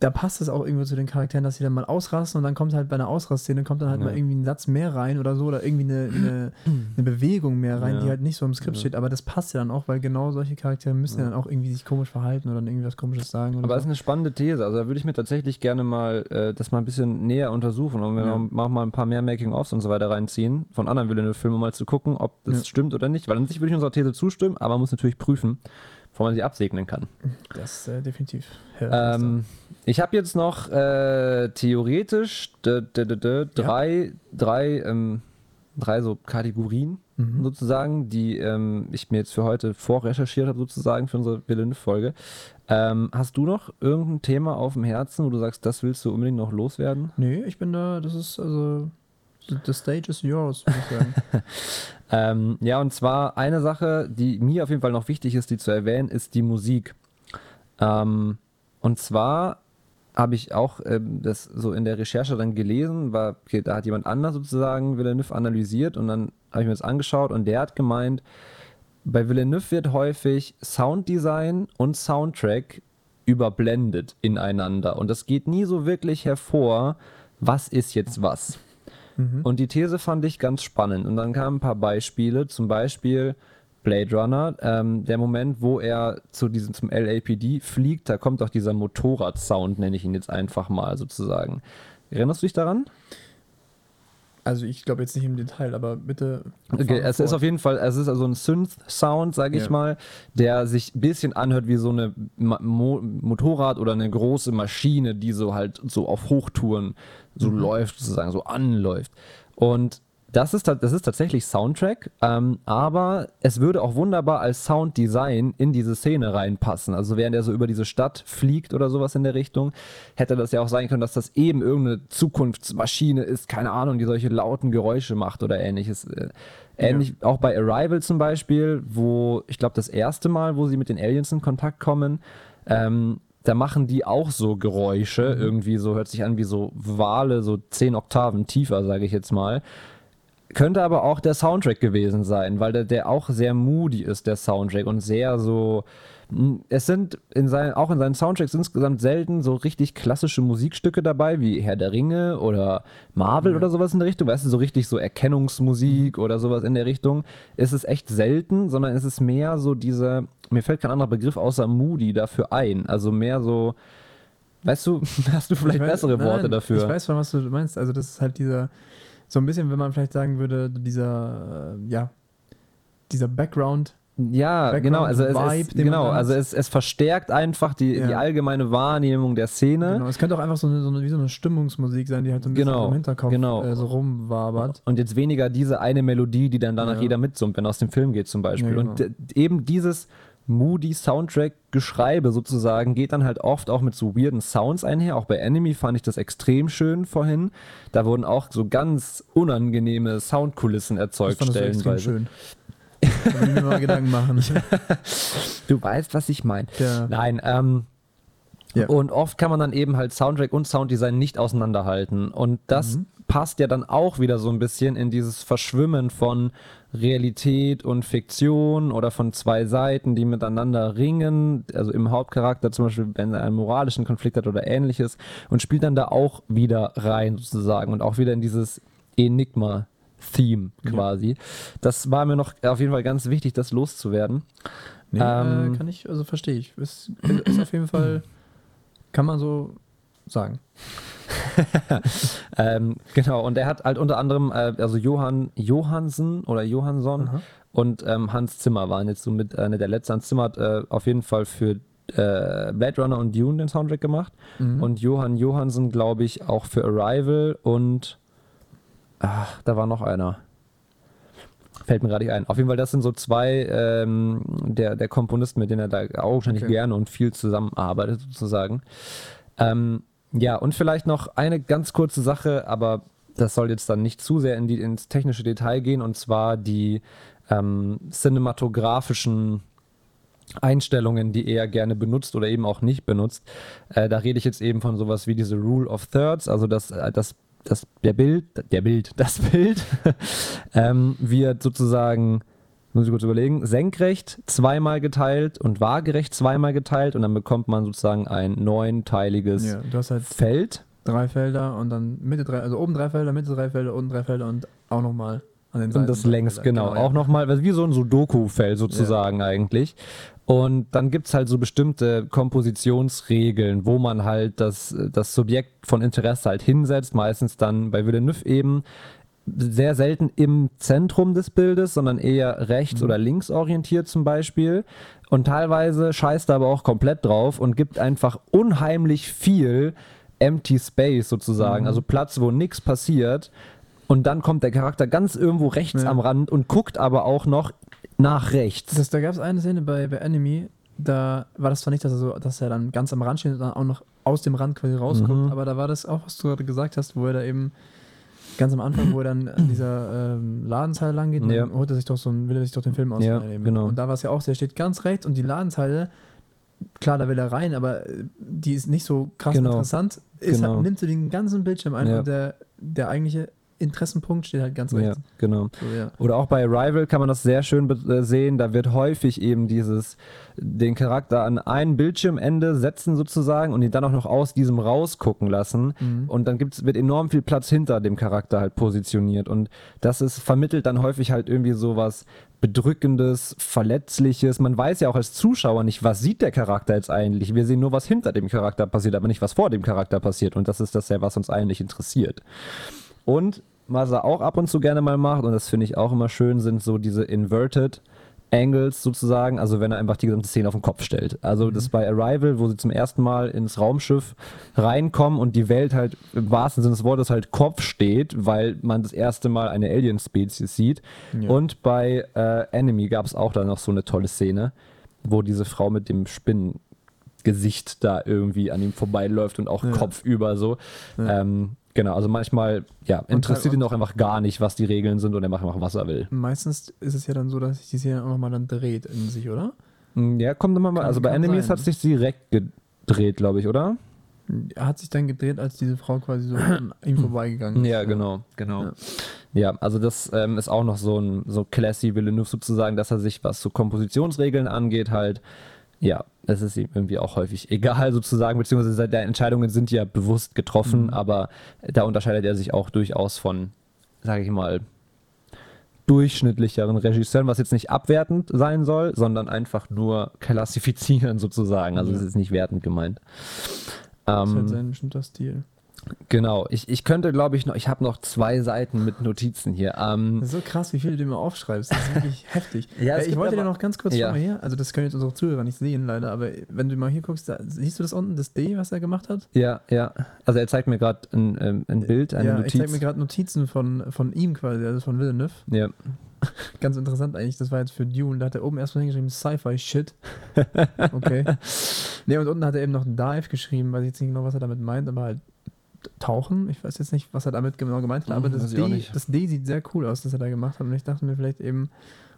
da passt es auch irgendwo zu den Charakteren, dass sie dann mal ausrasten und dann kommt halt bei einer Ausrastszene, kommt dann halt Ja. mal irgendwie ein Satz mehr rein oder so oder irgendwie eine, eine, eine Bewegung mehr rein, Ja. die halt nicht so im Skript Ja. steht, aber das passt ja dann auch, weil genau solche Charaktere müssen ja, dann auch irgendwie sich komisch verhalten oder dann irgendwie was komisches sagen oder Aber das so. ist eine spannende These. Also da würde ich mir tatsächlich gerne mal äh, das mal ein bisschen näher untersuchen und mir Ja. noch mal ein paar mehr Making-ofs und so weiter reinziehen von anderen Villeneuve-Filmen, um mal zu gucken, ob das stimmt oder nicht. Weil an sich würde ich unserer These zustimmen, aber man muss natürlich prüfen, bevor man sie absegnen kann. Das äh, definitiv. Ja, Ähm, ich habe jetzt noch äh, theoretisch drei, drei, ähm, drei so Kategorien Mhm. sozusagen, die ähm, ich mir jetzt für heute vorrecherchiert habe, sozusagen für unsere Villeneuve-Folge. Ähm, hast du noch irgendein Thema auf dem Herzen, wo du sagst, das willst du unbedingt noch loswerden? Nee, ich bin da, das ist also, the stage is yours, würde ich sagen. Ähm, ja, und zwar eine Sache, die mir auf jeden Fall noch wichtig ist, die zu erwähnen, ist die Musik. Ähm, und zwar habe ich auch ähm, das so in der Recherche dann gelesen, war, okay, da hat jemand anders sozusagen Villeneuve analysiert und dann habe ich mir das angeschaut und der hat gemeint, bei Villeneuve wird häufig Sounddesign und Soundtrack überblendet ineinander und das geht nie so wirklich hervor, was ist jetzt was. Mhm. Und die These fand ich ganz spannend. Und dann kamen ein paar Beispiele, zum Beispiel Blade Runner, ähm, der Moment, wo er zu diesem zum LAPD fliegt, da kommt auch dieser Motorrad-Sound, nenne ich ihn jetzt einfach mal sozusagen. Erinnerst du dich daran? Also ich glaube jetzt nicht im Detail, aber bitte. Okay, es ist fort. auf jeden Fall, es ist also ein Synth-Sound, sage ich Ja. mal, der sich ein bisschen anhört wie so eine Mo Motorrad oder eine große Maschine, die so halt so auf Hochtouren so Mhm. läuft, sozusagen, so anläuft. Und das ist, das ist tatsächlich Soundtrack, ähm, aber es würde auch wunderbar als Sounddesign in diese Szene reinpassen. Also während er so über diese Stadt fliegt oder sowas in der Richtung, hätte das ja auch sein können, dass das eben irgendeine Zukunftsmaschine ist, keine Ahnung, die solche lauten Geräusche macht oder ähnliches. Äh, Ähnlich auch bei Arrival zum Beispiel, wo ich glaube das erste Mal, wo sie mit den Aliens in Kontakt kommen, ähm, da machen die auch so Geräusche, irgendwie so hört sich an wie so Wale, so zehn Oktaven tiefer, sage ich jetzt mal. Könnte aber auch der Soundtrack gewesen sein, weil der, der auch sehr moody ist, der Soundtrack, und sehr so, Es sind in seinen, auch in seinen Soundtracks insgesamt selten so richtig klassische Musikstücke dabei, wie Herr der Ringe oder Marvel oder sowas in der Richtung. Weißt du, so richtig so Erkennungsmusik oder sowas in der Richtung. Ist es echt selten, sondern es ist mehr so diese, mir fällt kein anderer Begriff außer Moody dafür ein. Also mehr so, weißt du, hast du vielleicht Ich weiß- bessere Worte nein, dafür? Ich weiß schon, was du meinst. Also, das ist halt dieser, so ein bisschen, wenn man vielleicht sagen würde, dieser, äh, ja, dieser Background. Ja, Background genau, also es, Vibe, es, genau, also es, es verstärkt einfach die, Ja. die allgemeine Wahrnehmung der Szene. Genau. Es könnte auch einfach so eine, so eine, wie so eine Stimmungsmusik sein, die halt so ein bisschen Genau, im Hinterkopf genau. äh, so rumwabert. Und jetzt weniger diese eine Melodie, die dann danach Ja. jeder mitsummt, wenn er aus dem Film geht zum Beispiel. Ja, genau. Und eben dieses moody Soundtrack-Geschreibe sozusagen geht dann halt oft auch mit so weirden Sounds einher. Auch bei Enemy fand ich das extrem schön vorhin. Da wurden auch so ganz unangenehme Soundkulissen Das erzeugt fandest du extrem stellenweise. Da will ich mir mal Gedanken machen. Du weißt, was ich meine. Ja. Nein, ähm, Ja. und oft kann man dann eben halt Soundtrack und Sounddesign nicht auseinanderhalten. Und das Mhm. passt ja dann auch wieder so ein bisschen in dieses Verschwimmen von Realität und Fiktion oder von zwei Seiten, die miteinander ringen. Also im Hauptcharakter zum Beispiel, wenn er einen moralischen Konflikt hat oder ähnliches und spielt dann da auch wieder rein sozusagen und auch wieder in dieses Enigma. Theme quasi. Das war mir noch auf jeden Fall ganz wichtig, das loszuwerden. Nee, Ähm, äh, kann ich, also verstehe ich. Ist, ist auf jeden Fall, kann man so sagen. Ähm, genau, und er hat halt unter anderem, äh, also Johann Johansen oder Johansson Aha. und ähm, Hans Zimmer waren jetzt so mit einer der letzten. Hans Zimmer hat äh, auf jeden Fall für äh, Blade Runner und Dune den Soundtrack gemacht Mhm. und Johann Johansen, glaube ich, auch für Arrival und ach, da war noch einer. Fällt mir gerade nicht ein. Auf jeden Fall, das sind so zwei ähm, der, der Komponisten, mit denen er da augenscheinlich Okay. gerne und viel zusammenarbeitet, sozusagen. Ähm, ja, und vielleicht noch eine ganz kurze Sache, aber das soll jetzt dann nicht zu sehr in die, ins technische Detail gehen, und zwar die ähm, cinematografischen Einstellungen, die er gerne benutzt oder eben auch nicht benutzt. Äh, da rede ich jetzt eben von sowas wie diese Rule of Thirds, also das, äh, das, das der Bild, der Bild, das Bild ähm, wird sozusagen, muss ich kurz überlegen, senkrecht zweimal geteilt und waagerecht zweimal geteilt und dann bekommt man sozusagen ein neunteiliges Ja, halt Feld. drei Felder und dann Mitte drei, also oben drei Felder, Mitte drei Felder, unten drei Felder und auch nochmal an den Seiten. Und das drei längs, Felder. genau. ja. Auch nochmal, wie so ein Sudoku-Feld sozusagen eigentlich. Und dann gibt es halt so bestimmte Kompositionsregeln, wo man halt das, das Subjekt von Interesse halt hinsetzt, meistens dann bei Villeneuve eben sehr selten im Zentrum des Bildes, sondern eher rechts oder links orientiert zum Beispiel. Und teilweise scheißt er aber auch komplett drauf und gibt einfach unheimlich viel Empty Space sozusagen, also Platz, wo nichts passiert. Und dann kommt der Charakter ganz irgendwo rechts Ja. am Rand und guckt aber auch noch nach rechts. Das, da gab es eine Szene bei, bei Enemy, da war das zwar nicht, dass er, so, dass er dann ganz am Rand steht und dann auch noch aus dem Rand quasi rausguckt, Mhm. aber da war das auch, was du gerade gesagt hast, wo er da eben ganz am Anfang, wo er dann an dieser ähm, Ladenzeile lang geht, Ja. dann holt er sich doch so ein, will er sich doch den Film ausleihen. Ja, genau. Und da war es ja auch, der steht ganz rechts und die Ladenzeile, klar, da will er rein, aber die ist nicht so krass Genau. interessant. Ist Genau. nimmt so den ganzen Bildschirm ein Ja. und der, der eigentliche Interessenpunkt steht halt ganz Ja, rechts. genau. So, ja. Oder auch bei Rival kann man das sehr schön äh, sehen. Da wird häufig eben dieses, den Charakter an ein Bildschirmende setzen sozusagen und ihn dann auch noch aus diesem rausgucken lassen. Mhm. Und dann gibt's, wird enorm viel Platz hinter dem Charakter halt positioniert. Und das ist, vermittelt dann häufig halt irgendwie sowas Bedrückendes, Verletzliches. Man weiß ja auch als Zuschauer nicht, was sieht der Charakter jetzt eigentlich. Wir sehen nur, was hinter dem Charakter passiert, aber nicht, was vor dem Charakter passiert. Und das ist das ja, was uns eigentlich interessiert. Und was er auch ab und zu gerne mal macht, und das finde ich auch immer schön, sind so diese Inverted Angles sozusagen, also wenn er einfach die gesamte Szene auf den Kopf stellt. Also das bei Arrival, wo sie zum ersten Mal ins Raumschiff reinkommen und die Welt halt im wahrsten Sinne des Wortes halt Kopf steht, weil man das erste Mal eine Alien-Spezies sieht. Ja. Und bei äh, Enemy gab es auch da noch so eine tolle Szene, wo diese Frau mit dem Spinnengesicht da irgendwie an ihm vorbeiläuft und auch Ja. kopfüber so. Ja. Ähm, genau, also manchmal, ja, interessiert ihn auch einfach gar nicht, was die Regeln sind und er macht einfach, was er will. Meistens ist es ja dann so, dass sich die Szene auch nochmal dann dreht in sich, oder? Mm, Ja, kommt immer mal, Kann- also bei Enemies hat sich direkt gedreht, glaube ich, oder? Er hat sich dann gedreht, als diese Frau quasi so an ihm vorbeigegangen ist. Ja, genau, genau. Ja. Ja, also das ähm, ist auch noch so ein so classy Villeneuve sozusagen, dass er sich, was so Kompositionsregeln angeht, halt ja, es ist ihm irgendwie auch häufig egal sozusagen, beziehungsweise seine Entscheidungen sind ja bewusst getroffen, Mhm. aber da unterscheidet er sich auch durchaus von, sage ich mal, durchschnittlicheren Regisseuren, was jetzt nicht abwertend sein soll, sondern einfach nur klassifizieren sozusagen. Also Ja. es ist nicht wertend gemeint. Das ist halt Ähm, sein bestimmter Stil. Genau, ich, ich könnte, glaube ich, noch, ich habe noch zwei Seiten mit Notizen hier. Ähm, Das ist so krass, wie viel du immer aufschreibst. Das ist wirklich heftig. Ja, Äh, ich wollte dir aber- noch ganz kurz Ja. mal hier, also das können jetzt unsere Zuhörer nicht sehen, leider, aber wenn du mal hier guckst, da, siehst du das unten, das D, was er gemacht hat? ja, ja. Also er zeigt mir gerade ein, ähm, ein Bild, eine ja, Notiz. zeige mir gerade Notizen von, von ihm quasi, also von Villeneuve. ja. Ganz interessant eigentlich, das war jetzt für Dune, da hat er oben erstmal hingeschrieben Sci-Fi-Shit. Okay. ne, und unten hat er eben noch Dive geschrieben, weiß ich jetzt nicht genau, was er damit meint, aber halt Tauchen. Ich weiß jetzt nicht, was er damit genau gemeint hat, Mhm, aber das ich auch D, das D sieht sehr cool aus, das er da gemacht hat. Und ich dachte mir vielleicht eben,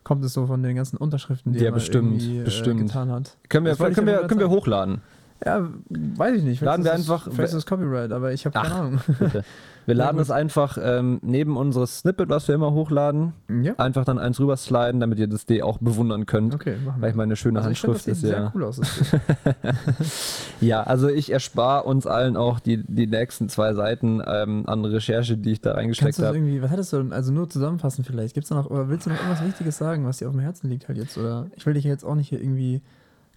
kommt es so von den ganzen Unterschriften, die Ja, er bestimmt, irgendwie, bestimmt. Äh, getan hat. Können wir, Das können wir, können wir hochladen. Ja, weiß ich nicht. Laden wir das- einfach- Vielleicht ist das Copyright, aber ich habe keine. Ahnung. Bitte. Wir laden es einfach ähm, neben unseres Snippet, was wir immer hochladen, ja, einfach dann eins rüber sliden, damit ihr das D auch bewundern könnt. okay, machen wir. Weil ich meine schöne also das Handschrift sieht ist sehr ja. cool aus. Das. Ja, also ich erspare uns allen auch die, die nächsten zwei Seiten ähm, an Recherche, die ich da reingesteckt Kannst du das habe. irgendwie, was hattest du denn, also nur zusammenfassen vielleicht? Gibt's da noch, oder willst du noch irgendwas Wichtiges sagen, was dir auf dem Herzen liegt halt jetzt? Oder ich will dich jetzt auch nicht hier irgendwie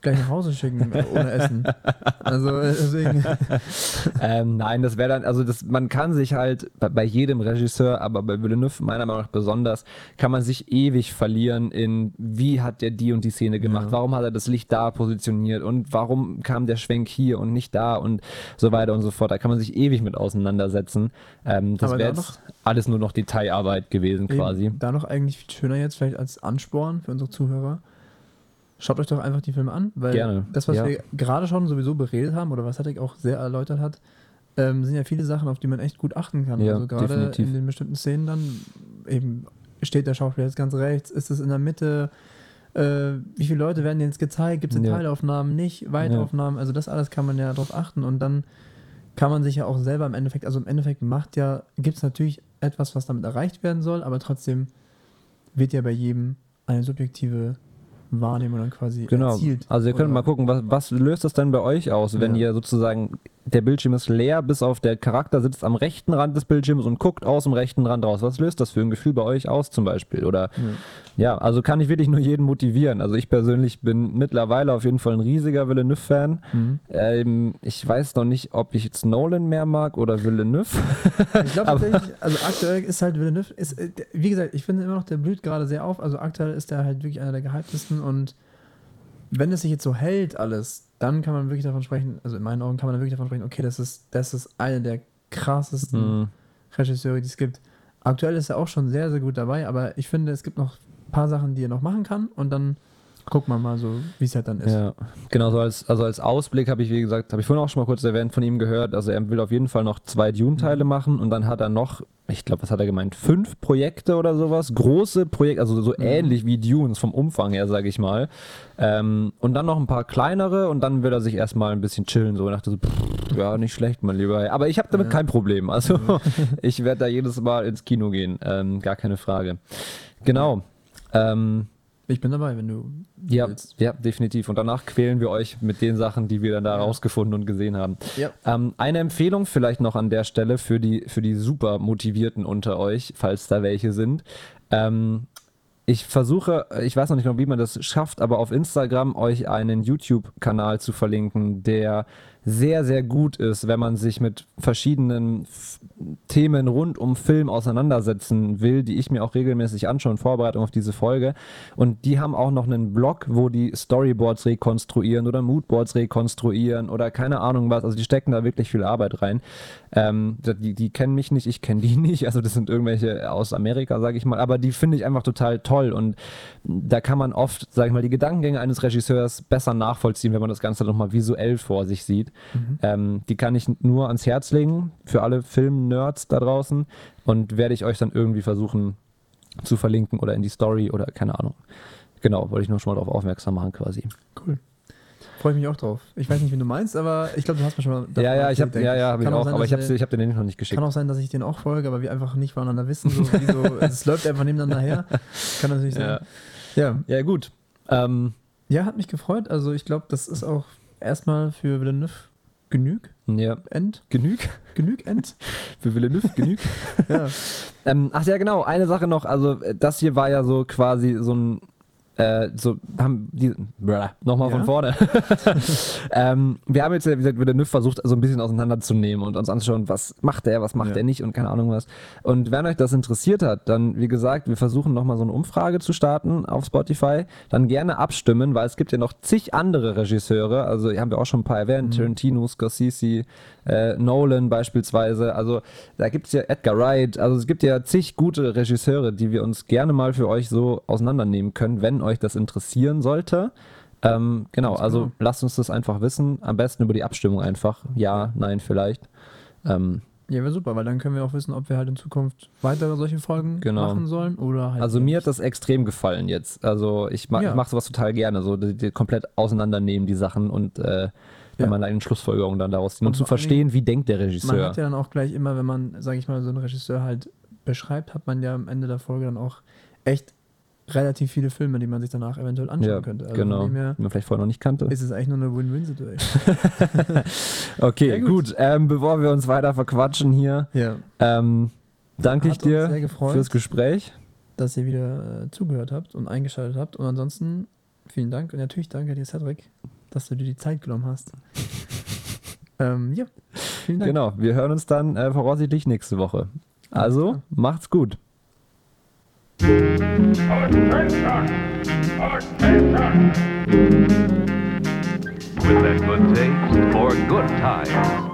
gleich nach Hause schicken ohne Essen. Also deswegen. Ähm, nein, das wäre dann, also das, man kann sich halt bei, bei jedem Regisseur, aber bei Villeneuve meiner Meinung nach besonders, kann man sich ewig verlieren in, wie hat der die und die Szene gemacht, Ja. warum hat er das Licht da positioniert und warum kam der Schwenk hier und nicht da und so weiter und so fort. Da kann man sich ewig mit auseinandersetzen. Ähm, das wäre da jetzt alles nur noch Detailarbeit gewesen quasi. Da noch eigentlich viel schöner jetzt, vielleicht als Ansporn für unsere Zuhörer. Schaut euch doch einfach die Filme an, weil Gerne, das, was ja. wir gerade schon sowieso beredet haben, oder was Hattek auch sehr erläutert hat, ähm, sind ja viele Sachen, auf die man echt gut achten kann. Ja, also gerade definitiv. in den bestimmten Szenen dann eben steht der Schauspieler jetzt ganz rechts, ist es in der Mitte, äh, wie viele Leute werden jetzt gezeigt, gibt es Ja. Teilaufnahmen, nicht Weitaufnahmen, also das alles kann man ja darauf achten und dann kann man sich ja auch selber im Endeffekt, also im Endeffekt macht ja, gibt es natürlich etwas, was damit erreicht werden soll, aber trotzdem wird ja bei jedem eine subjektive Wahrnehmung dann quasi Genau. erzielt. Also ihr könnt mal gucken, was, was löst das denn bei euch aus, wenn Ja. ihr sozusagen, der Bildschirm ist leer, bis auf der Charakter sitzt am rechten Rand des Bildschirms und guckt aus dem rechten Rand raus. Was löst das für ein Gefühl bei euch aus zum Beispiel? Oder ja, also kann ich wirklich nur jeden motivieren. Also ich persönlich bin mittlerweile auf jeden Fall ein riesiger Villeneuve-Fan. Mhm. Ähm, ich weiß noch nicht, ob ich jetzt Nolan mehr mag oder Villeneuve. Ich glaube tatsächlich, also aktuell ist halt Villeneuve, ist, äh, wie gesagt, ich finde immer noch, der blüht gerade sehr auf. Also aktuell ist der halt wirklich einer der gehyptesten und wenn es sich jetzt so hält alles, dann kann man wirklich davon sprechen, also in meinen Augen kann man wirklich davon sprechen, okay, das ist, das ist einer der krassesten Mhm. Regisseure, die es gibt. Aktuell ist er auch schon sehr, sehr gut dabei, aber ich finde, es gibt noch ein paar Sachen, die er noch machen kann und dann guckt man mal so, wie es halt dann ist. Ja, genau, so als, also als Ausblick habe ich, wie gesagt, habe ich vorhin auch schon mal kurz erwähnt, von ihm gehört. Also er will auf jeden Fall noch zwei Dune-Teile machen und dann hat er noch, ich glaube, was hat er gemeint, fünf Projekte oder sowas, große Projekte, also so ähnlich wie Dunes vom Umfang her, sage ich mal. Ähm, und dann noch ein paar kleinere und dann will er sich erstmal ein bisschen chillen. So, und dachte so, pff, ja, nicht schlecht, mein Lieber. Aber ich habe damit kein Problem. Also ich werde da jedes Mal ins Kino gehen, ähm, gar keine Frage. Genau. Ähm, Ich bin dabei, wenn du ja, willst. ja, definitiv. Und danach quälen wir euch mit den Sachen, die wir dann da rausgefunden und gesehen haben. Ja. Ähm, eine Empfehlung vielleicht noch an der Stelle für die, für die super Motivierten unter euch, falls da welche sind. Ähm, ich versuche, ich weiß noch nicht genau, wie man das schafft, aber auf Instagram euch einen YouTube-Kanal zu verlinken, der sehr, sehr gut ist, wenn man sich mit verschiedenen F Themen rund um Film auseinandersetzen will, die ich mir auch regelmäßig anschaue in Vorbereitung auf diese Folge. Und die haben auch noch einen Blog, wo die Storyboards rekonstruieren oder Moodboards rekonstruieren oder keine Ahnung was. Also die stecken da wirklich viel Arbeit rein. Ähm, die, die kennen mich nicht, ich kenne die nicht. Also das sind irgendwelche aus Amerika, sage ich mal. Aber die finde ich einfach total toll. Und da kann man oft, sage ich mal, die Gedankengänge eines Regisseurs besser nachvollziehen, wenn man das Ganze nochmal visuell vor sich sieht. Ähm, die kann ich nur ans Herz legen für alle Film-Nerds da draußen und werde ich euch dann irgendwie versuchen zu verlinken oder in die Story oder keine Ahnung. Genau, wollte ich nur schon mal darauf aufmerksam machen quasi. Cool. Freue ich mich auch drauf. Ich weiß nicht, wie du meinst, aber ich glaube, du hast mir schon mal. Ja, ja, ich habe denke ja, ja, hab ich auch, sein, aber ich habe ich hab den noch nicht geschickt. Kann auch sein, dass ich den auch folge, aber wir einfach nicht voneinander wissen. So, so, es läuft einfach nebeneinander her. Kann natürlich sein. Ja. Ja. Ja, gut. Ähm, Ja, hat mich gefreut. Also ich glaube, das ist auch erstmal für Villeneuve genug. Ja. End. Genug? Genug End. Für Villeneuve genug? ja. ähm, ach ja, genau. Eine Sache noch. Also, das hier war ja so quasi so ein äh, so haben die nochmal Ja. von vorne. ähm, wir haben jetzt, wie gesagt, Villeneuve versucht, so ein bisschen auseinanderzunehmen und uns anzuschauen, was macht der, was macht Ja. der nicht und keine Ahnung was. Und wenn euch das interessiert hat, dann, wie gesagt, wir versuchen nochmal so eine Umfrage zu starten auf Spotify. Dann gerne abstimmen, weil es gibt ja noch zig andere Regisseure. Also, haben wir auch schon ein paar erwähnt. Tarantino, Scorsese, äh, Nolan beispielsweise. Also, da gibt es ja Edgar Wright. Also, es gibt ja zig gute Regisseure, die wir uns gerne mal für euch so auseinandernehmen können, wenn euch das interessieren sollte. Ähm, genau, also genau. lasst uns das einfach wissen. Am besten über die Abstimmung einfach. Ja, nein, vielleicht. Ähm, Ja, wäre super, weil dann können wir auch wissen, ob wir halt in Zukunft weitere solche Folgen Genau. machen sollen oder halt. also mir hat das extrem gefallen jetzt. Also ich, ma Ja. ich mache sowas total gerne, so die, die komplett auseinandernehmen die Sachen und äh, wenn Ja. man eine Schlussfolgerung dann daraus zieht und, Und zu verstehen, wie denkt der Man Regisseur. hat ja dann auch gleich immer, wenn man, sage ich mal, so einen Regisseur halt beschreibt, hat man ja am Ende der Folge dann auch echt relativ viele Filme, die man sich danach eventuell anschauen ja, könnte. Also genau. Die man vielleicht vorher noch nicht kannte. ist es eigentlich nur eine Win-Win-Situation. Okay, Ja, gut. gut. Ähm, bevor wir uns weiter verquatschen hier, ja. ähm, danke ich Hat dir gefreut. fürs Gespräch. dass ihr wieder äh, zugehört habt und eingeschaltet habt. Und ansonsten vielen Dank und natürlich danke dir, Cedric, dass du dir die Zeit genommen hast. ähm, ja, vielen Dank. Genau, wir hören uns dann äh, voraussichtlich nächste Woche. Also, macht's gut. Attention! Attention! With that good taste for good times.